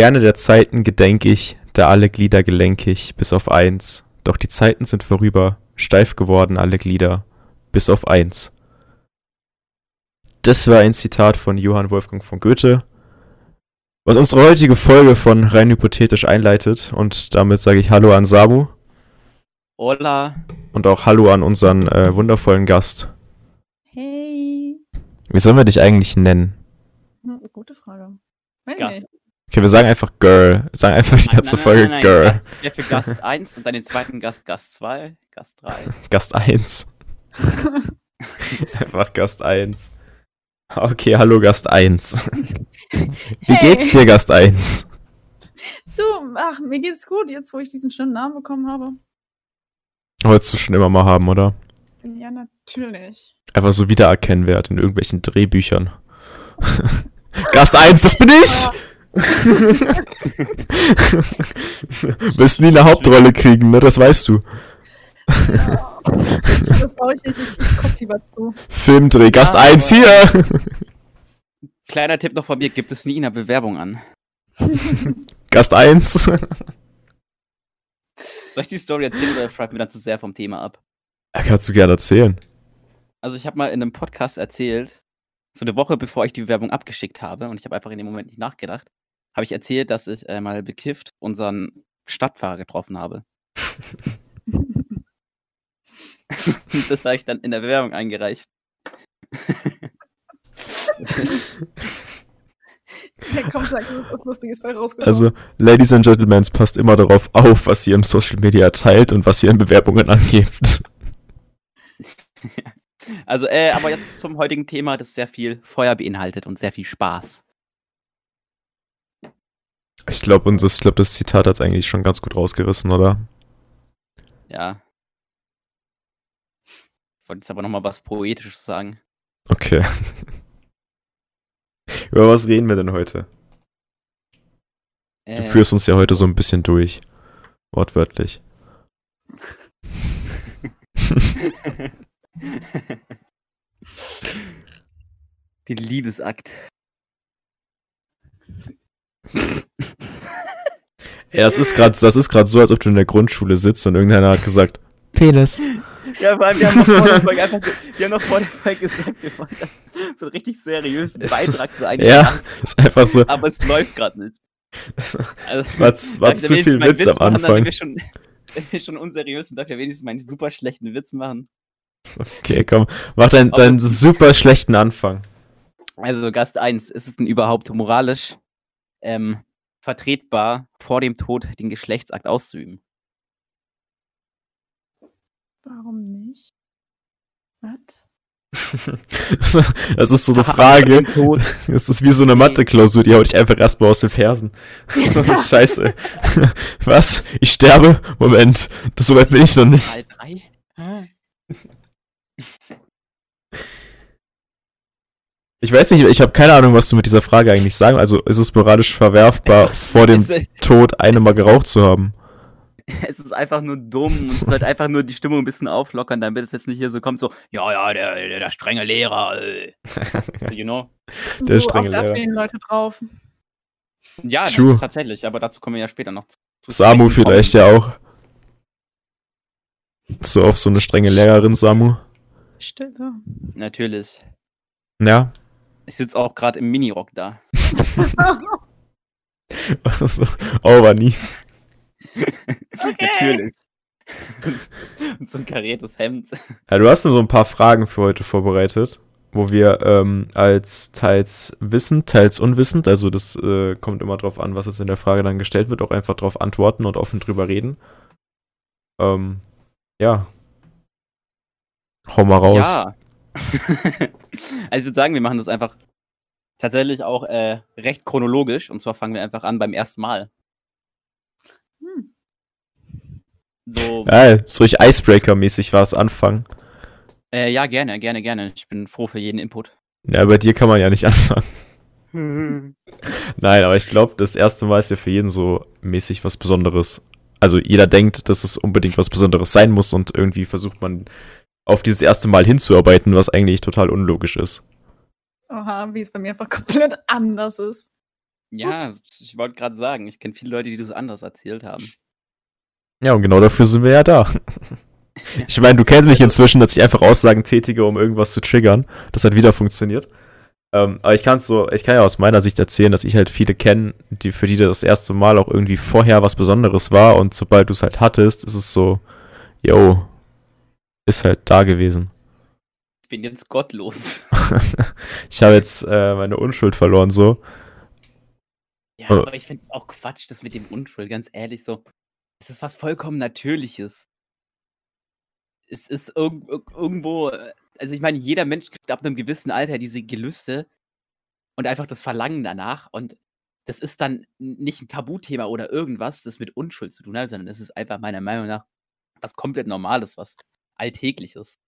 Gerne der Zeiten gedenk ich, da alle Glieder gelenkig, bis auf eins. Doch die Zeiten sind vorüber, steif geworden alle Glieder, bis auf eins. Das war ein Zitat von Johann Wolfgang von Goethe, was unsere heutige Folge von rein hypothetisch einleitet. Und damit sage ich Hallo an Samu. Hola. Und auch Hallo an unseren äh, wundervollen Gast. Hey. Wie sollen wir dich eigentlich nennen? Hm, gute Frage. Weiß Gast. nicht. Okay, wir sagen einfach Girl. Wir sagen einfach die ganze Folge nein, Girl. Gast, ja, für Gast 1 und dann den zweiten Gast Gast 2, Gast 3. Gast 1. einfach Gast 1. Okay, hallo Gast 1. Wie Hey. geht's dir, Gast 1? Du, ach, mir geht's gut, jetzt wo ich diesen schönen Namen bekommen habe. Wolltest du schon immer mal haben, oder? Ja, natürlich. Einfach so Wiedererkennwert in irgendwelchen Drehbüchern. Gast 1, das bin ich! Wirst nie eine Hauptrolle kriegen, ne? Das weißt du. Das brauche ich nicht, ich, ich guck lieber zu. Filmdreh, Gast Ja, 1 hier! Kleiner Tipp noch von mir, gibt es nie in der Bewerbung an. Gast 1. Soll ich die Story erzählen oder schreibt mir dann zu sehr vom Thema ab? Ja, kannst du gerne erzählen. Also ich habe mal in einem Podcast erzählt, so eine Woche bevor ich die Bewerbung abgeschickt habe, und ich habe einfach in dem Moment nicht nachgedacht, habe ich erzählt, dass ich äh, mal bekifft unseren Stadtfahrer getroffen habe. Das habe ich dann in der Bewerbung eingereicht. Ja, komm, sag mir, was Lustiges bei rausgekommen. Also, Ladies and Gentlemen, passt immer darauf auf, was ihr in Social Media teilt und was ihr in Bewerbungen angebt. Also, äh, aber jetzt zum heutigen Thema, das sehr viel Feuer beinhaltet und sehr viel Spaß. Ich glaube, und das, ich glaub, das Zitat hat eigentlich schon ganz gut rausgerissen, oder? Ja. Ich wollte jetzt aber nochmal was Poetisches sagen. Okay. Über was reden wir denn heute? Du Äh, führst uns ja heute so ein bisschen durch. Wortwörtlich. Den Liebesakt. Ja, das ist gerade, das ist gerade so, als ob du in der Grundschule sitzt und irgendeiner hat gesagt, Penis. Ja, vor allem, wir haben noch vor der Folge einfach, wir haben noch vor der Folge gesagt, wir wollen das so einen richtig seriösen Beitrag für einen Ja, Gast, ist einfach so, aber es läuft gerade nicht. Also, war, war zu viel meinen Witz am machen, dann, Anfang. Wenn wir, schon, wenn wir schon unseriös sind, darf ich ja wenigstens meinen super schlechten Witz machen. Okay, komm, mach deinen, deinen super schlechten Anfang. Also Gast 1, ist es denn überhaupt moralisch ähm, vertretbar, vor dem Tod den Geschlechtsakt auszuüben? Warum nicht? Was? Das ist so eine Frage. Das ist wie so eine Mathe-Klausur, die hau ich einfach erstmal aus den Fersen. So eine Scheiße. Was? Ich sterbe? Moment, das so weit bin ich noch nicht. Teil 3? Ah. Ich weiß nicht, ich habe keine Ahnung, was du mit dieser Frage eigentlich sagen. Also ist es moralisch verwerfbar, vor dem Tod eine mal geraucht zu haben? es ist einfach nur dumm und es sollte einfach nur die Stimmung ein bisschen auflockern, damit es jetzt nicht hier so kommt, so, ja, ja, der, der, der strenge Lehrer, äh. You know? Der so, strenge auch da Lehrer. stehen Leute drauf. Ja, das True. ist tatsächlich, aber dazu kommen wir ja später noch zu. zu Samu vielleicht kommen. ja auch. So auf so eine strenge Lehrerin, Samu. Stille. Natürlich. Ja. Ich sitze auch gerade im Minirock da. so, oh, war. Okay. Natürlich. und so ein kariertes Hemd. Ja, du hast nur so ein paar Fragen für heute vorbereitet, wo wir ähm, als teils wissend, teils unwissend, also das äh, kommt immer drauf an, was jetzt in der Frage dann gestellt wird, auch einfach drauf antworten und offen drüber reden. Ähm, ja. Hau mal raus. Ja. also ich würde sagen, wir machen das einfach tatsächlich auch äh, recht chronologisch. Und zwar fangen wir einfach an beim ersten Mal. Hm. So, Geil, so ruhig Icebreaker-mäßig war es anfangen. äh, ja, gerne, gerne, gerne. Ich bin froh für jeden Input. Ja, bei dir kann man ja nicht anfangen. Nein, aber ich glaube, das erste Mal ist ja für jeden so mäßig was Besonderes. Also jeder denkt, dass es unbedingt was Besonderes sein muss und irgendwie versucht man auf dieses erste Mal hinzuarbeiten, was eigentlich total unlogisch ist. Oha, wie es bei mir einfach komplett anders ist. Ja, ich wollte gerade sagen, ich kenne viele Leute, die das anders erzählt haben. Ja, und genau dafür sind wir ja da. Ich meine, du kennst mich inzwischen, dass ich einfach Aussagen tätige, um irgendwas zu triggern. Das hat wieder funktioniert. Ähm, aber ich kann so, ich kann ja aus meiner Sicht erzählen, dass ich halt viele kenne, die für die das erste Mal auch irgendwie vorher was Besonderes war und sobald du es halt hattest, ist es so, yo, ist halt da gewesen. Ich bin jetzt gottlos. ich habe jetzt äh, meine Unschuld verloren, so. Ja, aber ich finde es auch Quatsch, das mit dem Unschuld, ganz ehrlich, so. Es ist was vollkommen Natürliches es ist irg irgendwo, also ich meine, jeder Mensch kriegt ab einem gewissen Alter diese Gelüste und einfach das Verlangen danach. Und das ist dann nicht ein Tabuthema oder irgendwas, das mit Unschuld zu tun hat, sondern das ist einfach meiner Meinung nach was komplett Normales, was Alltägliches.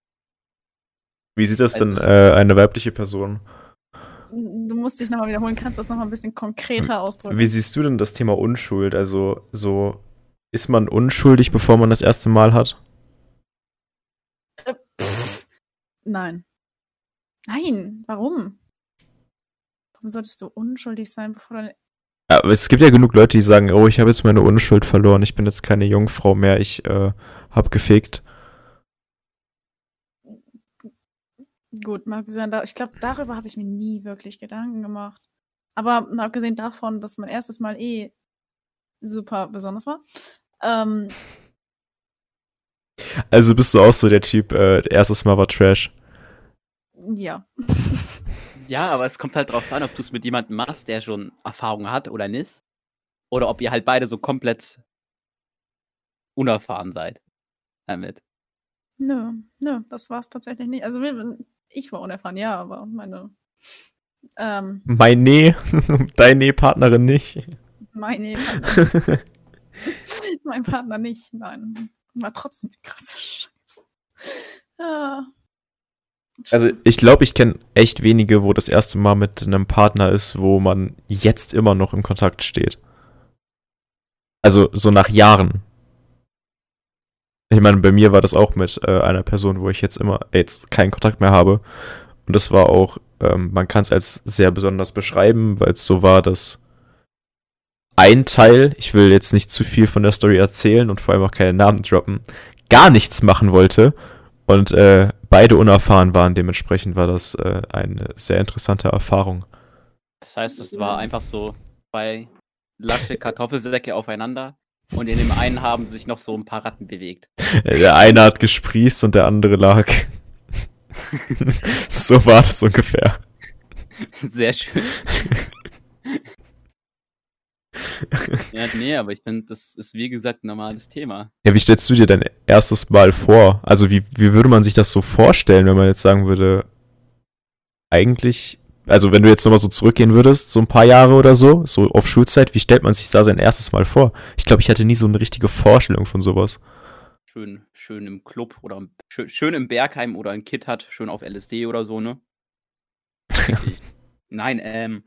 Wie sieht das also, denn äh, eine weibliche Person? Du musst dich nochmal wiederholen, kannst das nochmal ein bisschen konkreter ausdrücken. Wie siehst du denn das Thema Unschuld? Also, so, ist man unschuldig, bevor man das erste Mal hat? Nein. Nein, warum? Warum solltest du unschuldig sein, bevor du. Ja, aber es gibt ja genug Leute, die sagen, oh, ich habe jetzt meine Unschuld verloren, ich bin jetzt keine Jungfrau mehr, ich äh, hab gefegt. Gut, mal abgesehen, ich glaube, darüber habe ich mir nie wirklich Gedanken gemacht. Aber mal abgesehen davon, dass mein erstes Mal eh super besonders war, ähm, also bist du auch so der Typ, äh, erstes Mal war Trash. Ja. ja, aber es kommt halt drauf an, ob du es mit jemandem machst, der schon Erfahrung hat oder nicht. Oder ob ihr halt beide so komplett unerfahren seid damit. Nö, nö, das war es tatsächlich nicht. Also ich war unerfahren, ja, aber meine. Ähm, meine, deine Partnerin nicht. Meine Partnerin. mein Partner nicht, nein. War trotzdem eine krasse Scheiße. Ja. Also ich glaube, ich kenne echt wenige, wo das erste Mal mit einem Partner ist, wo man jetzt immer noch im Kontakt steht. Also so nach Jahren. Ich meine, bei mir war das auch mit äh, einer Person, wo ich jetzt immer jetzt keinen Kontakt mehr habe. Und das war auch, ähm, man kann es als sehr besonders beschreiben, weil es so war, dass ein Teil, ich will jetzt nicht zu viel von der Story erzählen und vor allem auch keine Namen droppen, gar nichts machen wollte und äh, beide unerfahren waren. Dementsprechend war das äh, eine sehr interessante Erfahrung. Das heißt, es war einfach so zwei lasche Kartoffelsäcke aufeinander und in dem einen haben sich noch so ein paar Ratten bewegt. Der eine hat gesprießt und der andere lag. so war das ungefähr. Sehr schön. ja, nee, aber ich finde, das ist wie gesagt ein normales Thema. Ja, wie stellst du dir dein erstes Mal vor? Also, wie, wie würde man sich das so vorstellen, wenn man jetzt sagen würde, eigentlich, also wenn du jetzt nochmal so zurückgehen würdest, so ein paar Jahre oder so, so auf Schulzeit, wie stellt man sich da sein erstes Mal vor? Ich glaube, ich hatte nie so eine richtige Vorstellung von sowas. Schön, schön im Club oder schön, schön im Bergheim oder ein Kid hat, schön auf LSD oder so, ne? Nein, ähm,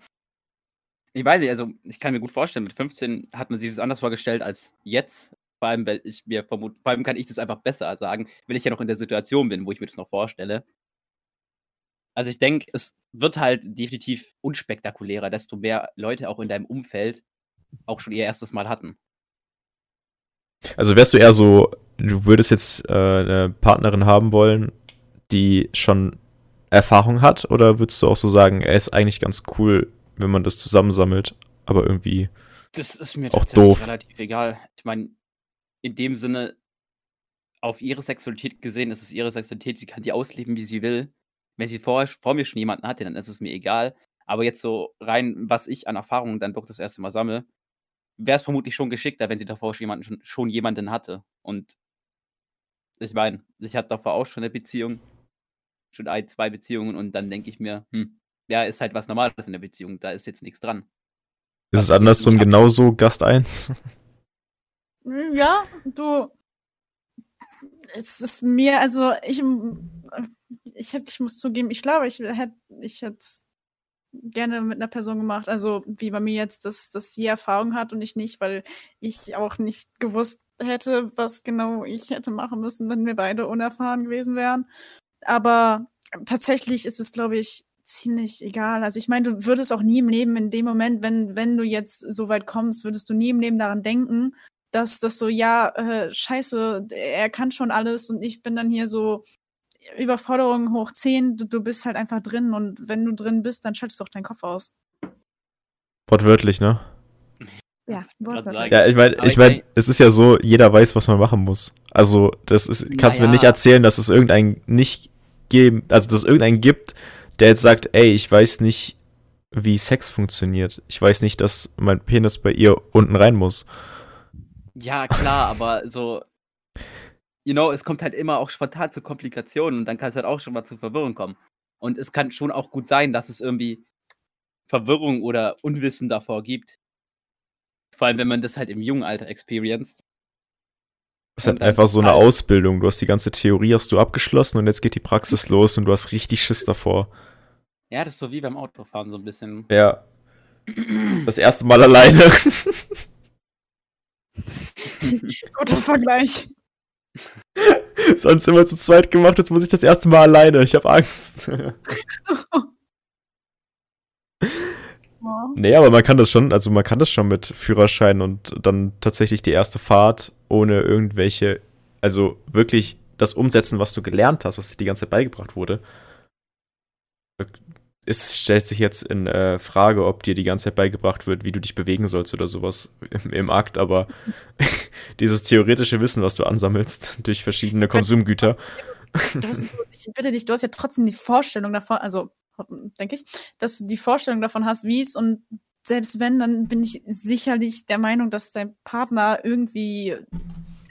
ich weiß nicht, also ich kann mir gut vorstellen, mit 15 hat man sich das anders vorgestellt als jetzt. Vor allem, weil ich mir vermute, vor allem kann ich das einfach besser sagen, wenn ich ja noch in der Situation bin, wo ich mir das noch vorstelle. Also ich denke, es wird halt definitiv unspektakulärer, desto mehr Leute auch in deinem Umfeld auch schon ihr erstes Mal hatten. Also wärst du eher so, du würdest jetzt äh, eine Partnerin haben wollen, die schon Erfahrung hat, oder würdest du auch so sagen, er ist eigentlich ganz cool, wenn man das zusammensammelt, aber irgendwie das ist mir auch doof. relativ egal. Ich meine, in dem Sinne, auf ihre Sexualität gesehen, ist es ihre Sexualität, sie kann die ausleben, wie sie will. Wenn sie vor, vor mir schon jemanden hatte, dann ist es mir egal. Aber jetzt so rein, was ich an Erfahrungen dann doch das erste Mal sammle, wäre es vermutlich schon geschickter, wenn sie davor schon jemanden, schon, schon jemanden hatte. Und ich meine, ich hatte davor auch schon eine Beziehung, schon ein, zwei Beziehungen und dann denke ich mir, hm, ja, ist halt was Normales in der Beziehung. Da ist jetzt nichts dran. Ist es andersrum genauso Gast 1? Ja, du. Es ist mir, also ich, ich, hätte, ich muss zugeben, ich glaube, ich hätte ich hätte gerne mit einer Person gemacht, also wie bei mir jetzt, dass, dass sie Erfahrung hat und ich nicht, weil ich auch nicht gewusst hätte, was genau ich hätte machen müssen, wenn wir beide unerfahren gewesen wären. Aber tatsächlich ist es, glaube ich, ziemlich egal. Also ich meine, du würdest auch nie im Leben in dem Moment, wenn, wenn du jetzt so weit kommst, würdest du nie im Leben daran denken, dass das so, ja, äh, scheiße, er kann schon alles und ich bin dann hier so Überforderung hoch 10, du, du bist halt einfach drin und wenn du drin bist, dann schaltest du auch deinen Kopf aus. Wortwörtlich, ne? Ja, wortwörtlich. Ja, ich meine, ich mein, es ist ja so, jeder weiß, was man machen muss. Also, das ist, kannst naja. mir nicht erzählen, dass es irgendeinen nicht geben, also dass es irgendeinen gibt, der jetzt sagt, ey, ich weiß nicht, wie Sex funktioniert. Ich weiß nicht, dass mein Penis bei ihr unten rein muss. Ja, klar, aber so, you know, es kommt halt immer auch spontan zu Komplikationen und dann kann es halt auch schon mal zu Verwirrung kommen. Und es kann schon auch gut sein, dass es irgendwie Verwirrung oder Unwissen davor gibt. Vor allem, wenn man das halt im jungen Alter experienced. Es ist halt einfach so eine Ausbildung. Du hast die ganze Theorie hast du abgeschlossen und jetzt geht die Praxis los und du hast richtig Schiss davor. Ja, das ist so wie beim Autofahren so ein bisschen. Ja. Das erste Mal alleine. Guter Vergleich. Sonst immer zu zweit gemacht, jetzt muss ich das erste Mal alleine. Ich habe Angst. Nee, aber man kann das schon, also man kann das schon mit Führerschein und dann tatsächlich die erste Fahrt ohne irgendwelche, also wirklich das umsetzen, was du gelernt hast, was dir die ganze Zeit beigebracht wurde. Es stellt sich jetzt in äh, Frage, ob dir die ganze Zeit beigebracht wird, wie du dich bewegen sollst oder sowas im, im Akt, aber dieses theoretische Wissen, was du ansammelst durch verschiedene Konsumgüter. Du hast, ich bitte dich, du hast ja trotzdem die Vorstellung davon, also denke ich, dass du die Vorstellung davon hast, wie es und selbst wenn, dann bin ich sicherlich der Meinung, dass dein Partner irgendwie,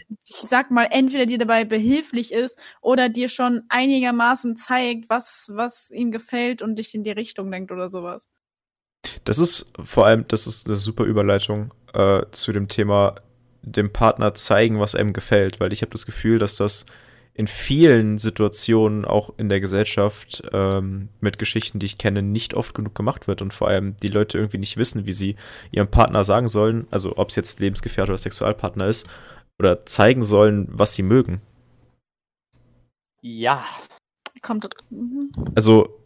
ich sag mal, entweder dir dabei behilflich ist oder dir schon einigermaßen zeigt, was, was ihm gefällt und dich in die Richtung lenkt oder sowas. Das ist vor allem, das ist eine super Überleitung äh, zu dem Thema, dem Partner zeigen, was einem gefällt, weil ich habe das Gefühl, dass das in vielen Situationen auch in der Gesellschaft ähm, mit Geschichten, die ich kenne, nicht oft genug gemacht wird und vor allem die Leute irgendwie nicht wissen, wie sie ihrem Partner sagen sollen, also ob es jetzt Lebensgefährte oder Sexualpartner ist, oder zeigen sollen, was sie mögen. Ja. Kommt. Mhm. Also,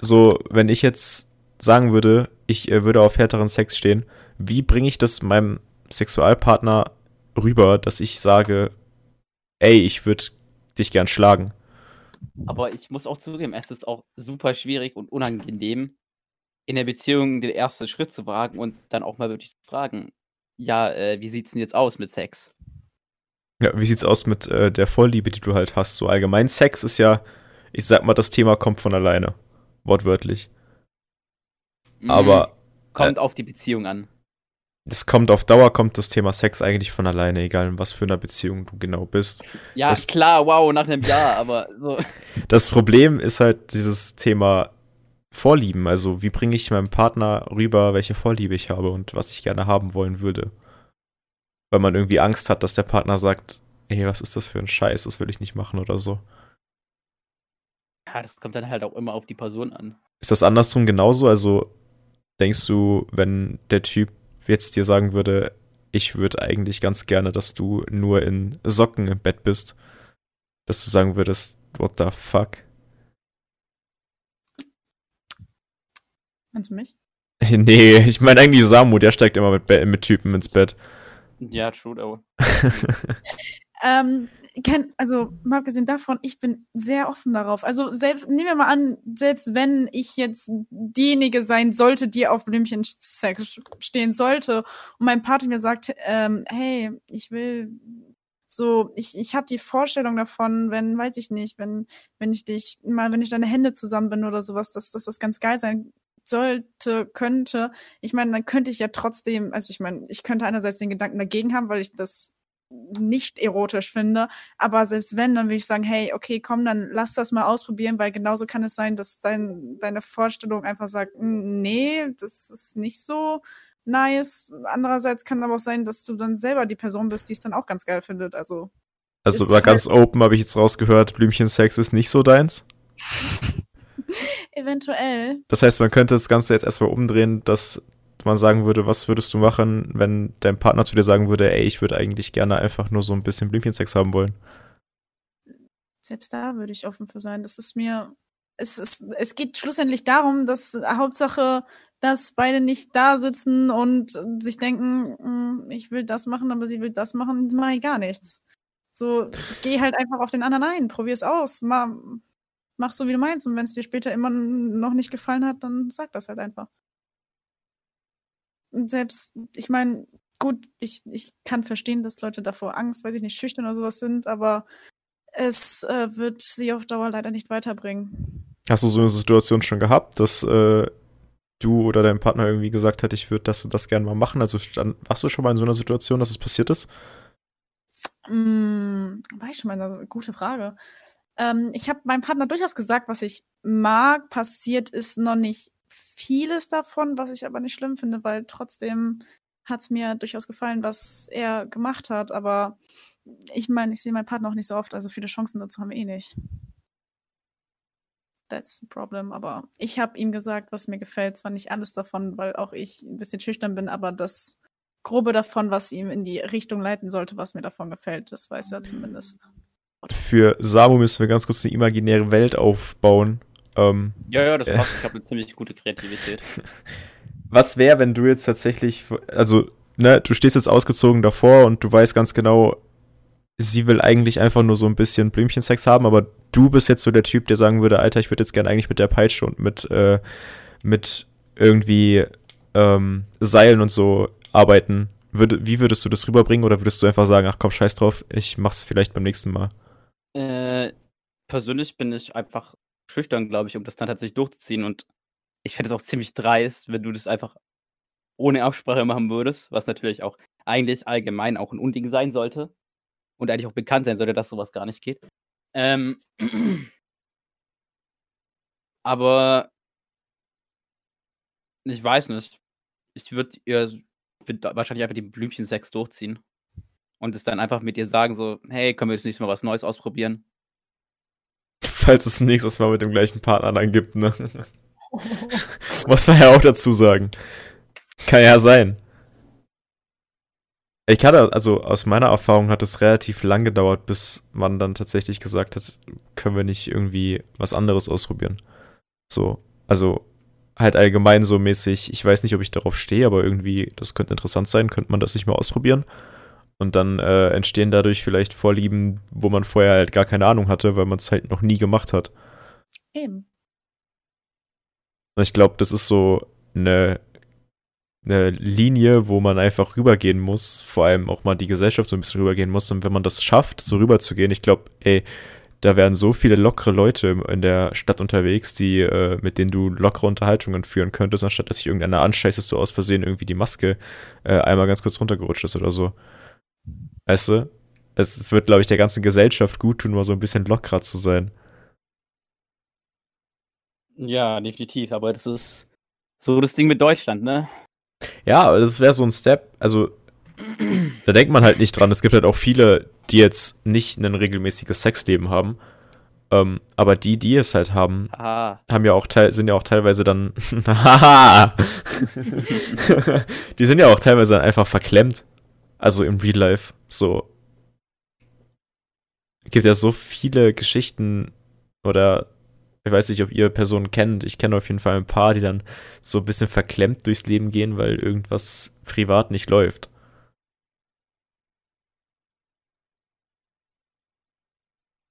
so, wenn ich jetzt sagen würde, ich äh, würde auf härteren Sex stehen, wie bringe ich das meinem Sexualpartner rüber, dass ich sage, ey, ich würde dich gern schlagen. Aber ich muss auch zugeben, es ist auch super schwierig und unangenehm, in der Beziehung den ersten Schritt zu wagen und dann auch mal wirklich zu fragen, ja, äh, wie sieht's denn jetzt aus mit Sex? Ja, wie sieht's aus mit äh, der Vorliebe, die du halt hast? So allgemein Sex ist ja, ich sag mal, das Thema kommt von alleine. Wortwörtlich. Mhm. Aber. Kommt äh, auf die Beziehung an es kommt auf Dauer, kommt das Thema Sex eigentlich von alleine, egal in was für einer Beziehung du genau bist. Ja, das, klar, wow, nach einem Jahr, aber so. Das Problem ist halt dieses Thema Vorlieben. Also, wie bringe ich meinem Partner rüber, welche Vorliebe ich habe und was ich gerne haben wollen würde. Weil man irgendwie Angst hat, dass der Partner sagt, ey, was ist das für ein Scheiß, das will ich nicht machen oder so. Ja, das kommt dann halt auch immer auf die Person an. Ist das andersrum genauso? Also, denkst du, wenn der Typ jetzt dir sagen würde, ich würde eigentlich ganz gerne, dass du nur in Socken im Bett bist, dass du sagen würdest, what the fuck? Meinst du mich? Nee, ich meine eigentlich Samu, der steigt immer mit, mit Typen ins Bett. Ja, true, though. ähm, kenn, also mal abgesehen davon, ich bin sehr offen darauf. Also selbst, nehmen wir mal an, selbst wenn ich jetzt diejenige sein sollte, die auf Blümchensex stehen sollte und mein Partner mir sagt, ähm, hey, ich will so, ich, ich habe die Vorstellung davon, wenn, weiß ich nicht, wenn, wenn ich dich, mal, wenn ich deine Hände zusammen bin oder sowas, dass, dass das ganz geil sein sollte, könnte. Ich meine, dann könnte ich ja trotzdem, also ich meine, ich könnte einerseits den Gedanken dagegen haben, weil ich das nicht erotisch finde. Aber selbst wenn, dann würde ich sagen, hey, okay, komm, dann lass das mal ausprobieren, weil genauso kann es sein, dass dein, deine Vorstellung einfach sagt, nee, das ist nicht so nice. Andererseits kann aber auch sein, dass du dann selber die Person bist, die es dann auch ganz geil findet. Also. Also war ganz halt open, habe ich jetzt rausgehört, Blümchensex ist nicht so deins? Eventuell. Das heißt, man könnte das Ganze jetzt erstmal umdrehen, dass man sagen würde, was würdest du machen, wenn dein Partner zu dir sagen würde, ey, ich würde eigentlich gerne einfach nur so ein bisschen Blümchensex haben wollen? Selbst da würde ich offen für sein. Das ist mir, es, ist, es geht schlussendlich darum, dass Hauptsache, dass beide nicht da sitzen und sich denken, hm, ich will das machen, aber sie will das machen, mache ich gar nichts. So, geh halt einfach auf den anderen ein, probier es aus, mach, mach so, wie du meinst. Und wenn es dir später immer noch nicht gefallen hat, dann sag das halt einfach. Und selbst, ich meine, gut, ich, ich kann verstehen, dass Leute davor Angst, weiß ich nicht, schüchtern oder sowas sind, aber es äh, wird sie auf Dauer leider nicht weiterbringen. Hast du so eine Situation schon gehabt, dass äh, du oder dein Partner irgendwie gesagt hat, ich würde das und das gerne mal machen? Also dann, warst du schon mal in so einer Situation, dass es passiert ist? Mm, war ich schon mal eine gute Frage. Ähm, ich habe meinem Partner durchaus gesagt, was ich mag. Passiert ist noch nicht vieles davon, was ich aber nicht schlimm finde, weil trotzdem hat es mir durchaus gefallen, was er gemacht hat. Aber ich meine, ich sehe meinen Partner auch nicht so oft, also viele Chancen dazu haben wir eh nicht. That's the problem. Aber ich habe ihm gesagt, was mir gefällt. Zwar nicht alles davon, weil auch ich ein bisschen schüchtern bin, aber das Grobe davon, was ihm in die Richtung leiten sollte, was mir davon gefällt, das weiß er zumindest. Für Samu müssen wir ganz kurz eine imaginäre Welt aufbauen. Ähm, ja, ja, das passt. Ich habe eine ziemlich gute Kreativität. Was wäre, wenn du jetzt tatsächlich, also, ne, du stehst jetzt ausgezogen davor und du weißt ganz genau, sie will eigentlich einfach nur so ein bisschen Blümchensex haben, aber du bist jetzt so der Typ, der sagen würde, Alter, ich würde jetzt gerne eigentlich mit der Peitsche und mit, äh, mit irgendwie ähm, Seilen und so arbeiten. Würde, wie würdest du das rüberbringen oder würdest du einfach sagen, ach komm, scheiß drauf, ich mach's vielleicht beim nächsten Mal? Äh, persönlich bin ich einfach schüchtern, glaube ich, um das dann tatsächlich durchzuziehen und ich fände es auch ziemlich dreist, wenn du das einfach ohne Absprache machen würdest, was natürlich auch eigentlich allgemein auch ein Unding sein sollte und eigentlich auch bekannt sein sollte, dass sowas gar nicht geht. Ähm, aber ich weiß nicht. Ich würde ihr wahrscheinlich einfach die Blümchen-Sex durchziehen. Und es dann einfach mit ihr sagen, so, hey, können wir jetzt nicht mal was Neues ausprobieren? Falls es nächstes Mal mit dem gleichen Partner dann gibt, ne? Muss man ja auch dazu sagen. Kann ja sein. Ich hatte, also aus meiner Erfahrung hat es relativ lang gedauert, bis man dann tatsächlich gesagt hat, können wir nicht irgendwie was anderes ausprobieren. So, also halt allgemein so mäßig, ich weiß nicht, ob ich darauf stehe, aber irgendwie, das könnte interessant sein, könnte man das nicht mal ausprobieren. Und dann äh, entstehen dadurch vielleicht Vorlieben, wo man vorher halt gar keine Ahnung hatte, weil man es halt noch nie gemacht hat. Eben. Und ich glaube, das ist so eine eine Linie, wo man einfach rübergehen muss, vor allem auch mal die Gesellschaft so ein bisschen rübergehen muss. Und wenn man das schafft, so rüberzugehen, ich glaube, ey, da wären so viele lockere Leute in der Stadt unterwegs, die, äh, mit denen du lockere Unterhaltungen führen könntest, anstatt dass sich irgendeiner anscheißt, dass du aus Versehen irgendwie die Maske äh, einmal ganz kurz runtergerutscht ist oder so. Weißt du? Es, es wird, glaube ich, der ganzen Gesellschaft gut tun, mal so ein bisschen lockerer zu sein. Ja, definitiv, aber das ist so das Ding mit Deutschland, ne? Ja, aber das wäre so ein Step, also da denkt man halt nicht dran. Es gibt halt auch viele, die jetzt nicht ein regelmäßiges Sexleben haben. Ähm, aber die, die es halt haben, haben ja auch sind ja auch teilweise dann. die sind ja auch teilweise einfach verklemmt. Also im Real Life. So. Es gibt ja so viele Geschichten oder ich weiß nicht, ob ihr Personen kennt. Ich kenne auf jeden Fall ein paar, die dann so ein bisschen verklemmt durchs Leben gehen, weil irgendwas privat nicht läuft.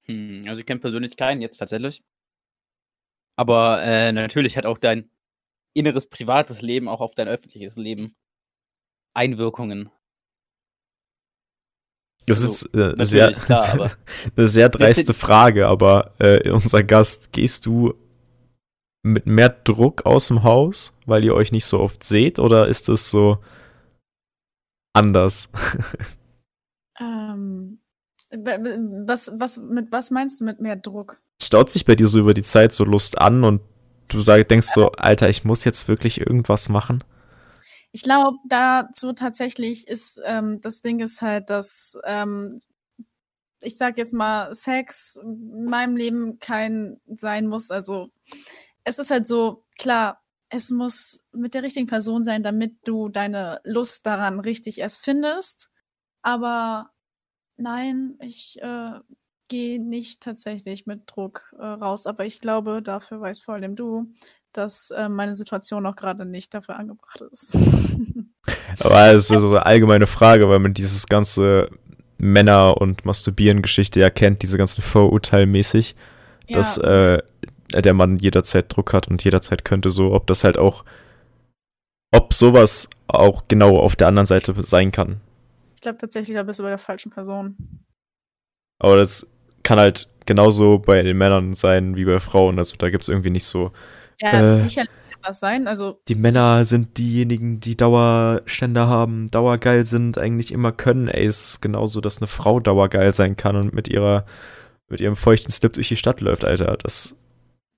Hm, also ich kenne persönlich keinen jetzt tatsächlich. Aber äh, natürlich hat auch dein inneres privates Leben auch auf dein öffentliches Leben Einwirkungen. Das also, ist äh, sehr, klar, eine sehr dreiste Frage, aber äh, unser Gast, gehst du mit mehr Druck aus dem Haus, weil ihr euch nicht so oft seht, oder ist es so anders? ähm, was, was, mit was meinst du mit mehr Druck? Staut sich bei dir so über die Zeit so Lust an und du sag, denkst so, Alter, ich muss jetzt wirklich irgendwas machen? Ich glaube, dazu tatsächlich ist ähm, das Ding ist halt, dass ähm, ich sag jetzt mal, Sex in meinem Leben kein sein muss. Also es ist halt so, klar, es muss mit der richtigen Person sein, damit du deine Lust daran richtig erst findest. Aber nein, ich, äh, gehe nicht tatsächlich mit Druck äh, raus, aber ich glaube, dafür weiß vor allem du, dass äh, meine Situation auch gerade nicht dafür angebracht ist. aber es ist so eine allgemeine Frage, weil man dieses ganze Männer- und Masturbieren-Geschichte ja kennt, diese ganzen Vorurteilmäßig, ja. dass äh, der Mann jederzeit Druck hat und jederzeit könnte so, ob das halt auch, ob sowas auch genau auf der anderen Seite sein kann. Ich glaube tatsächlich, da bist du bei der falschen Person. Aber das kann halt genauso bei den Männern sein wie bei Frauen. Also da gibt es irgendwie nicht so. Ja, äh, sicherlich kann das sein. Also die Männer sind diejenigen, die Dauerstände haben, dauergeil sind, eigentlich immer können. Ey, es ist genauso, dass eine Frau dauergeil sein kann und mit ihrer, mit ihrem feuchten Slip durch die Stadt läuft, Alter. Das.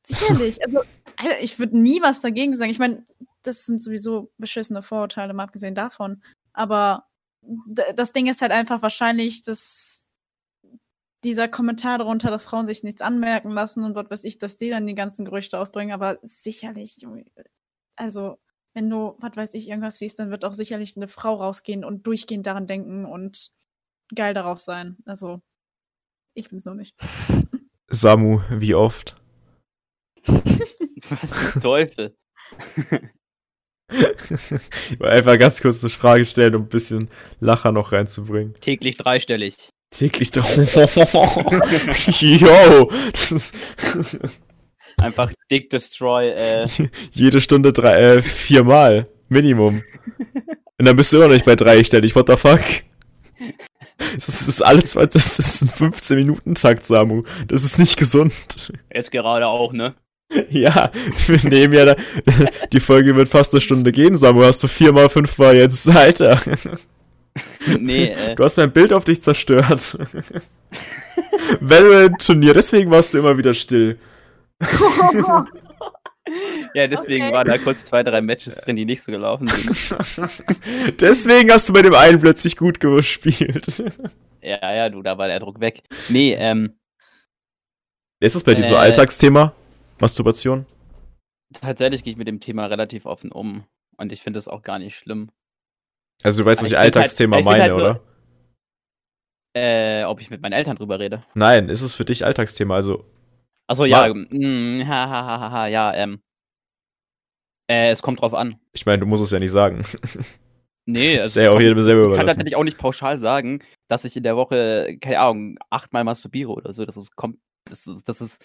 Sicherlich. Also, Alter, ich würde nie was dagegen sagen. Ich meine, das sind sowieso beschissene Vorurteile, mal abgesehen davon. Aber das Ding ist halt einfach wahrscheinlich, dass dieser Kommentar darunter, dass Frauen sich nichts anmerken lassen und was weiß ich, dass die dann die ganzen Gerüchte aufbringen, aber sicherlich, also wenn du, was weiß ich, irgendwas siehst, dann wird auch sicherlich eine Frau rausgehen und durchgehend daran denken und geil darauf sein. Also, ich bin's noch nicht. Samu, wie oft? was zum Teufel? ich wollte einfach ganz kurz eine Frage stellen, um ein bisschen Lacher noch reinzubringen. Täglich dreistellig. Täglich drauf. Yo, das ist. Einfach Dick Destroy, äh. Jede Stunde drei, äh, viermal. Minimum. Und dann bist du immer noch nicht bei dreistellig, what the fuck? Das ist, das ist alle zwei, das ist ein 15-Minuten-Takt, Samu. Das ist nicht gesund. Jetzt gerade auch, ne? Ja, wir nehmen ja, da, die Folge wird fast eine Stunde gehen, Samu. Hast du viermal, fünfmal jetzt, Alter. nee, äh. Du hast mein Bild auf dich zerstört. Valorant-Turnier, deswegen warst du immer wieder still. ja, deswegen okay. waren da kurz zwei, drei Matches drin, die nicht so gelaufen sind. deswegen hast du bei dem einen plötzlich gut gespielt. ja, ja, du, da war der Druck weg. Nee, ähm. Ist das bei äh, dir so äh. Alltagsthema? Masturbation? Tatsächlich gehe ich mit dem Thema relativ offen um. Und ich finde es auch gar nicht schlimm. Also du weißt, was ich, ich Alltagsthema halt, meine, halt so, oder? Äh, ob ich mit meinen Eltern drüber rede. Nein, ist es für dich Alltagsthema? Also. Achso, ja, mh, hm, ha, ha, ha, ha, ja, ähm. Äh, es kommt drauf an. Ich meine, du musst es ja nicht sagen. Nee, also. Ist ja auch jedem selber überlassen. Ich kann tatsächlich auch nicht pauschal sagen, dass ich in der Woche, keine Ahnung, achtmal masturbiere oder so. Das ist, kommt, das ist, das ist,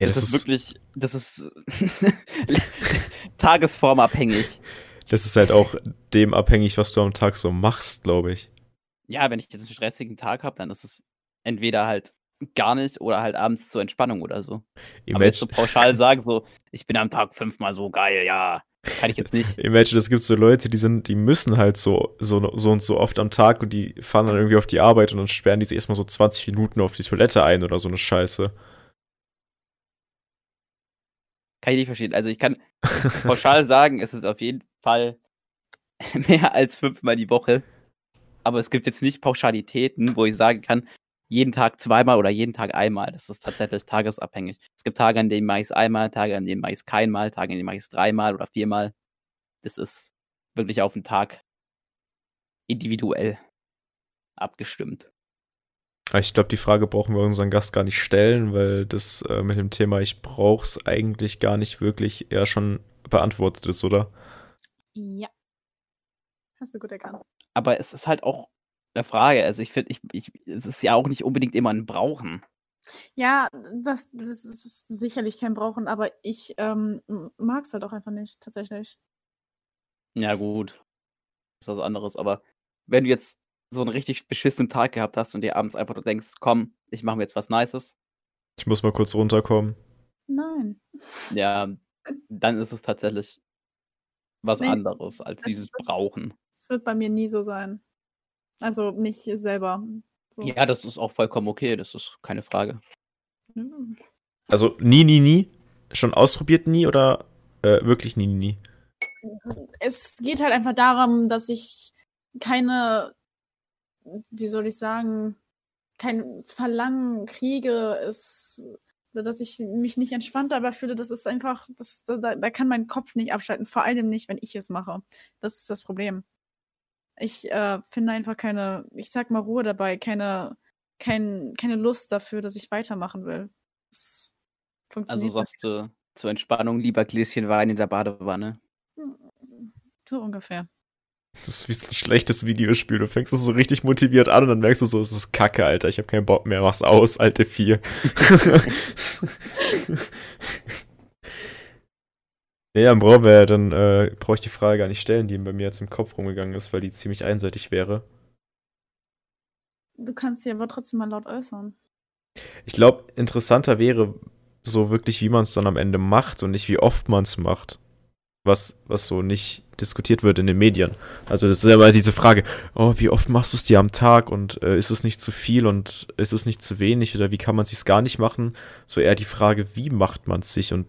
ja, das, das ist, ist wirklich, das ist tagesformabhängig. Das ist halt auch dem abhängig, was du am Tag so machst, glaube ich. Ja, wenn ich jetzt einen stressigen Tag habe, dann ist es entweder halt gar nicht oder halt abends zur Entspannung oder so. Imagine. Aber jetzt so pauschal sagen, so, ich bin am Tag fünfmal so geil, ja, kann ich jetzt nicht. Imagine, es gibt so Leute, die sind, die müssen halt so, so, so und so oft am Tag und die fahren dann irgendwie auf die Arbeit und dann sperren die sich erstmal so 20 Minuten auf die Toilette ein oder so eine Scheiße. Kann ich nicht verstehen. Also ich kann pauschal sagen, es ist auf jeden Fall mehr als fünfmal die Woche. Aber es gibt jetzt nicht Pauschalitäten, wo ich sagen kann, jeden Tag zweimal oder jeden Tag einmal. Das ist tatsächlich tagesabhängig. Es gibt Tage, an denen mache ich es einmal, Tage, an denen mache ich es keinmal, Tage, an denen mache ich es dreimal oder viermal. Das ist wirklich auf den Tag individuell abgestimmt. Ich glaube, die Frage brauchen wir unseren Gast gar nicht stellen, weil das äh, mit dem Thema Ich brauch's eigentlich gar nicht wirklich eher schon beantwortet ist, oder? Ja. Hast du gut erkannt. Aber es ist halt auch eine Frage. Also ich finde, ich, ich, es ist ja auch nicht unbedingt immer ein Brauchen. Ja, das, das ist sicherlich kein Brauchen, aber ich ähm, mag es halt auch einfach nicht, tatsächlich. Ja, gut. Das ist was anderes. Aber wenn du jetzt so einen richtig beschissenen Tag gehabt hast und dir abends einfach nur denkst, komm, ich mache mir jetzt was Nices. Ich muss mal kurz runterkommen. Nein. Ja, dann ist es tatsächlich was nee, anderes als dieses Brauchen. Das wird bei mir nie so sein. Also nicht selber. So. Ja, das ist auch vollkommen okay, das ist keine Frage. Also nie, nie, nie? Schon ausprobiert nie oder äh, wirklich nie, nie, nie? Es geht halt einfach darum, dass ich keine, wie soll ich sagen, kein Verlangen kriege, es dass ich mich nicht entspannt dabei fühle, das ist einfach, das, da, da kann mein Kopf nicht abschalten, vor allem nicht, wenn ich es mache. Das ist das Problem. Ich äh, finde einfach keine, ich sag mal Ruhe dabei, keine, kein, keine Lust dafür, dass ich weitermachen will. Das Also funktioniert sagst du zur Entspannung lieber Gläschen Wein in der Badewanne. nicht. so ungefähr. Das ist wie so ein schlechtes Videospiel. Du fängst es so richtig motiviert an und dann merkst du so, es ist kacke, Alter. Ich habe keinen Bock mehr. Mach's aus, alte Vier. ja, dann brauchen wir, dann äh, brauche ich die Frage gar nicht stellen, die bei mir jetzt im Kopf rumgegangen ist, weil die ziemlich einseitig wäre. Du kannst sie aber trotzdem mal laut äußern. Ich glaube, interessanter wäre so wirklich, wie man es dann am Ende macht und nicht wie oft man es macht. Was, was so nicht diskutiert wird in den Medien. Also das ist ja immer diese Frage, oh, wie oft machst du es dir am Tag und äh, ist es nicht zu viel und ist es nicht zu wenig oder wie kann man es sich gar nicht machen? So eher die Frage, wie macht man es sich und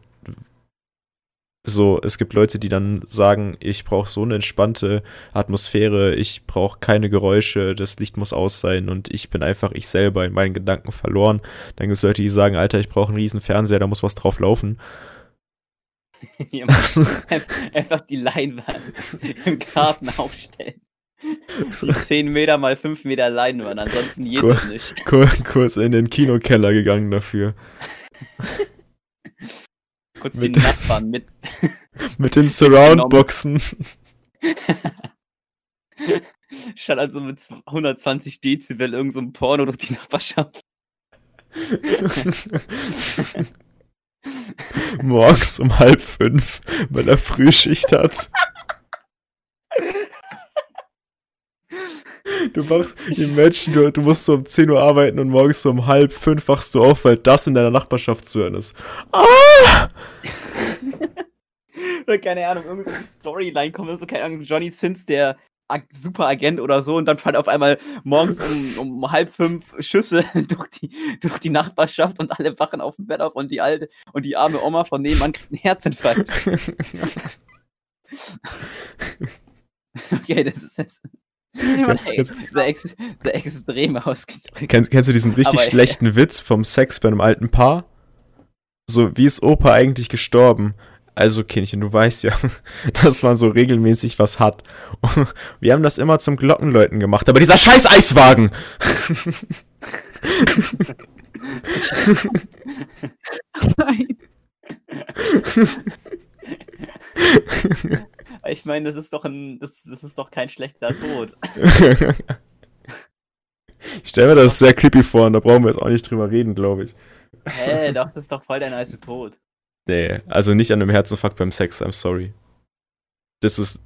so, es gibt Leute, die dann sagen, ich brauche so eine entspannte Atmosphäre, ich brauche keine Geräusche, das Licht muss aus sein und ich bin einfach ich selber in meinen Gedanken verloren. Dann gibt es Leute, die sagen, Alter, ich brauche einen riesen Fernseher, da muss was drauf laufen. Einfach- die Leinwand im Garten aufstellen. Die 10 Meter mal 5 Meter Leinwand, ansonsten Cool. jedes nicht. Kur kurz in den Kinokeller gegangen dafür. Kurz Mit- die Nachbarn mit. Mit den Surround-Boxen. Statt also mit 120 Dezibel irgend so Porno durch die Nachbarschaft. Morgens um halb fünf, weil er Frühschicht hat. Du machst, imagine, du, du musst so um 10 Uhr arbeiten und morgens so um halb fünf wachst du auf, weil das in deiner Nachbarschaft zu hören ist. Ah! Oder keine Ahnung, irgendeine Storyline kommt, so keine Ahnung, Johnny Sins, der Superagent oder so, und dann fallen auf einmal morgens um, um halb fünf Schüsse durch die, durch die Nachbarschaft und alle wachen auf dem Bett auf und die alte und die arme Oma von nebenan kriegt einen Herzinfarkt. Okay, das ist jetzt Ja, sehr, sehr, ex sehr extrem ausgedrückt. Kennst, kennst du diesen richtig Aber- schlechten Witz vom Sex bei einem alten Paar? So, wie ist Opa eigentlich gestorben? Also, Kindchen, du weißt ja, dass man so regelmäßig was hat. Wir haben das immer zum Glockenläuten gemacht, aber dieser scheiß Eiswagen! Nein. Ich meine, das ist doch ein, das, das ist doch kein schlechter Tod. ich stelle mir das sehr creepy vor und da brauchen wir jetzt auch nicht drüber reden, glaube ich. Hä, doch, das ist doch voll der nice Tod. Nee, also nicht an einem Herzinfarkt beim Sex, I'm sorry. Das ist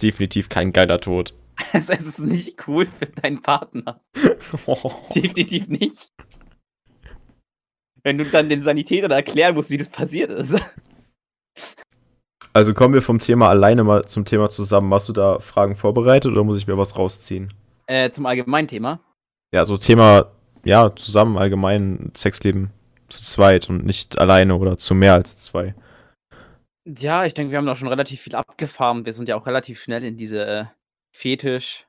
definitiv kein geiler Tod. Also, es ist nicht cool für deinen Partner. Definitiv nicht. Wenn du dann den Sanitätern erklären musst, wie das passiert ist. Also kommen wir vom Thema alleine mal zum Thema zusammen. Hast du da Fragen vorbereitet oder muss ich mir was rausziehen? Äh, zum allgemeinen Thema. Ja, so Thema, ja, zusammen allgemein Sexleben zu zweit und nicht alleine oder zu mehr als zwei. Ja, ich denke, wir haben da schon relativ viel abgefahren. Wir sind ja auch relativ schnell in diese äh, Fetisch,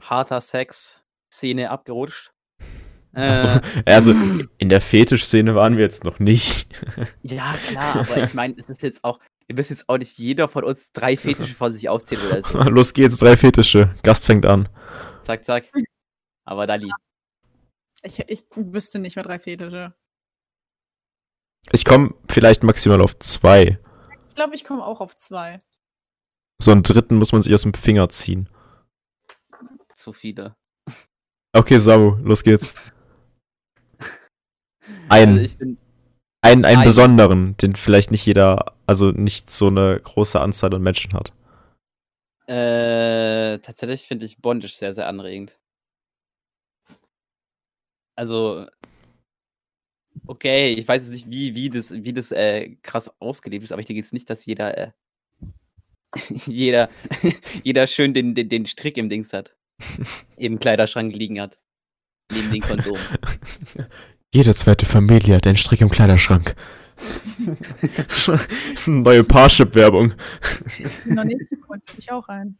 harter Sex-Szene abgerutscht. Äh, Also, also in der Fetischszene waren wir jetzt noch nicht. Ja, klar, aber ich meine, es ist jetzt auch, ihr müsst jetzt auch nicht jeder von uns drei Fetische vor sich aufzählen oder so. Los geht's, drei Fetische. Gast fängt an. Zack, zack. Aber Dali. Ich, ich wüsste nicht mehr drei Fetische. Ich komme vielleicht maximal auf zwei. Ich glaube, ich komme auch auf zwei. So einen dritten muss man sich aus dem Finger ziehen. Zu viele. Okay, Samu, los geht's. Also Einen, ich bin, einen, einen ein- besonderen, den vielleicht nicht jeder, also nicht so eine große Anzahl an Menschen hat. äh, tatsächlich finde ich Bondage sehr, sehr anregend. Also, okay, ich weiß jetzt nicht, wie, wie das, wie das äh, krass ausgelebt ist, aber ich denke jetzt nicht, dass jeder, äh, jeder, jeder schön den, den, den Strick im Dings hat. Im Kleiderschrank liegen hat. Neben den Kondom. Jede zweite Familie hat einen Strick im Kleiderschrank. Neue Parship-Werbung. Noch nicht, kurz ich auch ein.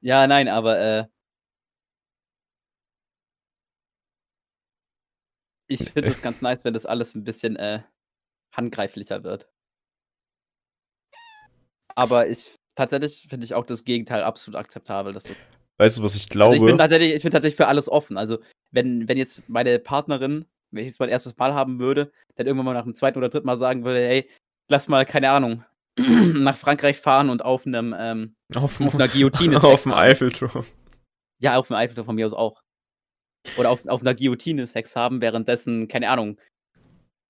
Ja, nein, aber äh, ich finde es ganz nice, wenn das alles ein bisschen äh, handgreiflicher wird. Aber ich tatsächlich finde ich auch das Gegenteil absolut akzeptabel. Dass du, Weißt du, was ich also ich bin glaube? tatsächlich, ich bin tatsächlich für alles offen. Also wenn, wenn jetzt meine Partnerin, wenn ich jetzt mein erstes Mal haben würde, dann irgendwann mal nach dem zweiten oder dritten Mal sagen würde, hey, lass mal, keine Ahnung, nach Frankreich fahren und auf einem ähm, auf, auf einer Guillotine Auf dem Eiffelturm. Ja, auf dem Eiffelturm von mir aus auch. Oder auf, auf einer Guillotine Sex haben, währenddessen, keine Ahnung,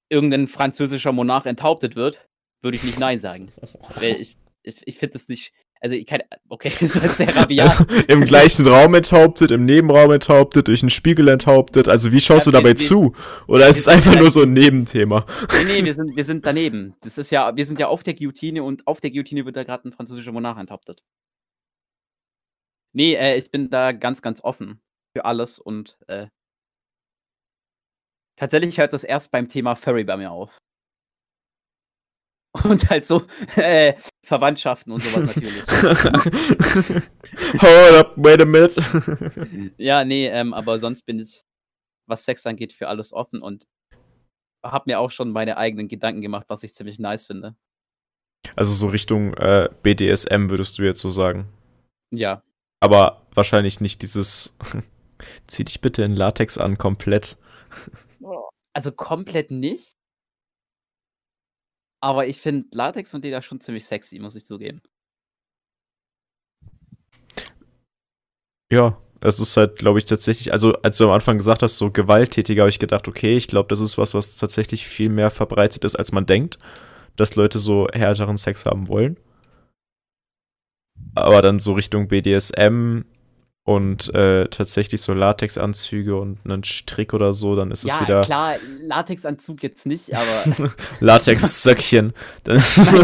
irgendein französischer Monarch enthauptet wird, würde ich nicht Nein sagen. Weil ich, ich, ich finde das nicht. Also, ich kann. Okay, das ist sehr rabiat. Also, Im gleichen Raum enthauptet, im Nebenraum enthauptet, durch einen Spiegel enthauptet. Also, wie schaust ja, du dabei wir, zu? Oder ist es einfach nur so ein Nebenthema? Nee, nee, wir sind, wir sind daneben. Das ist ja, wir sind ja auf der Guillotine und auf der Guillotine wird da gerade ein französischer Monarch enthauptet. Nee, äh, ich bin da ganz, ganz offen für alles und äh, tatsächlich hört das erst beim Thema Furry bei mir auf. Und halt so äh, Verwandtschaften und sowas natürlich. Hold up, wait a minute. ja, nee, ähm, aber sonst bin ich, was Sex angeht, für alles offen und habe mir auch schon meine eigenen Gedanken gemacht, was ich ziemlich nice finde. Also so Richtung äh, BDSM würdest du jetzt so sagen? Ja. Aber wahrscheinlich nicht dieses zieh dich bitte in Latex an, komplett. Also komplett nicht. Aber ich finde Latex und Leder schon ziemlich sexy, muss ich zugeben. Ja, es ist halt, glaube ich, tatsächlich, also als du am Anfang gesagt hast, so gewalttätiger, habe ich gedacht, okay, ich glaube, das ist was, was tatsächlich viel mehr verbreitet ist, als man denkt, dass Leute so härteren Sex haben wollen. Aber dann so Richtung BDSM und äh, tatsächlich so Latexanzüge und einen Strick oder so, dann ist ja, es wieder. Ja, klar, Latexanzug jetzt nicht, aber. Latexsöckchen. dann ist es so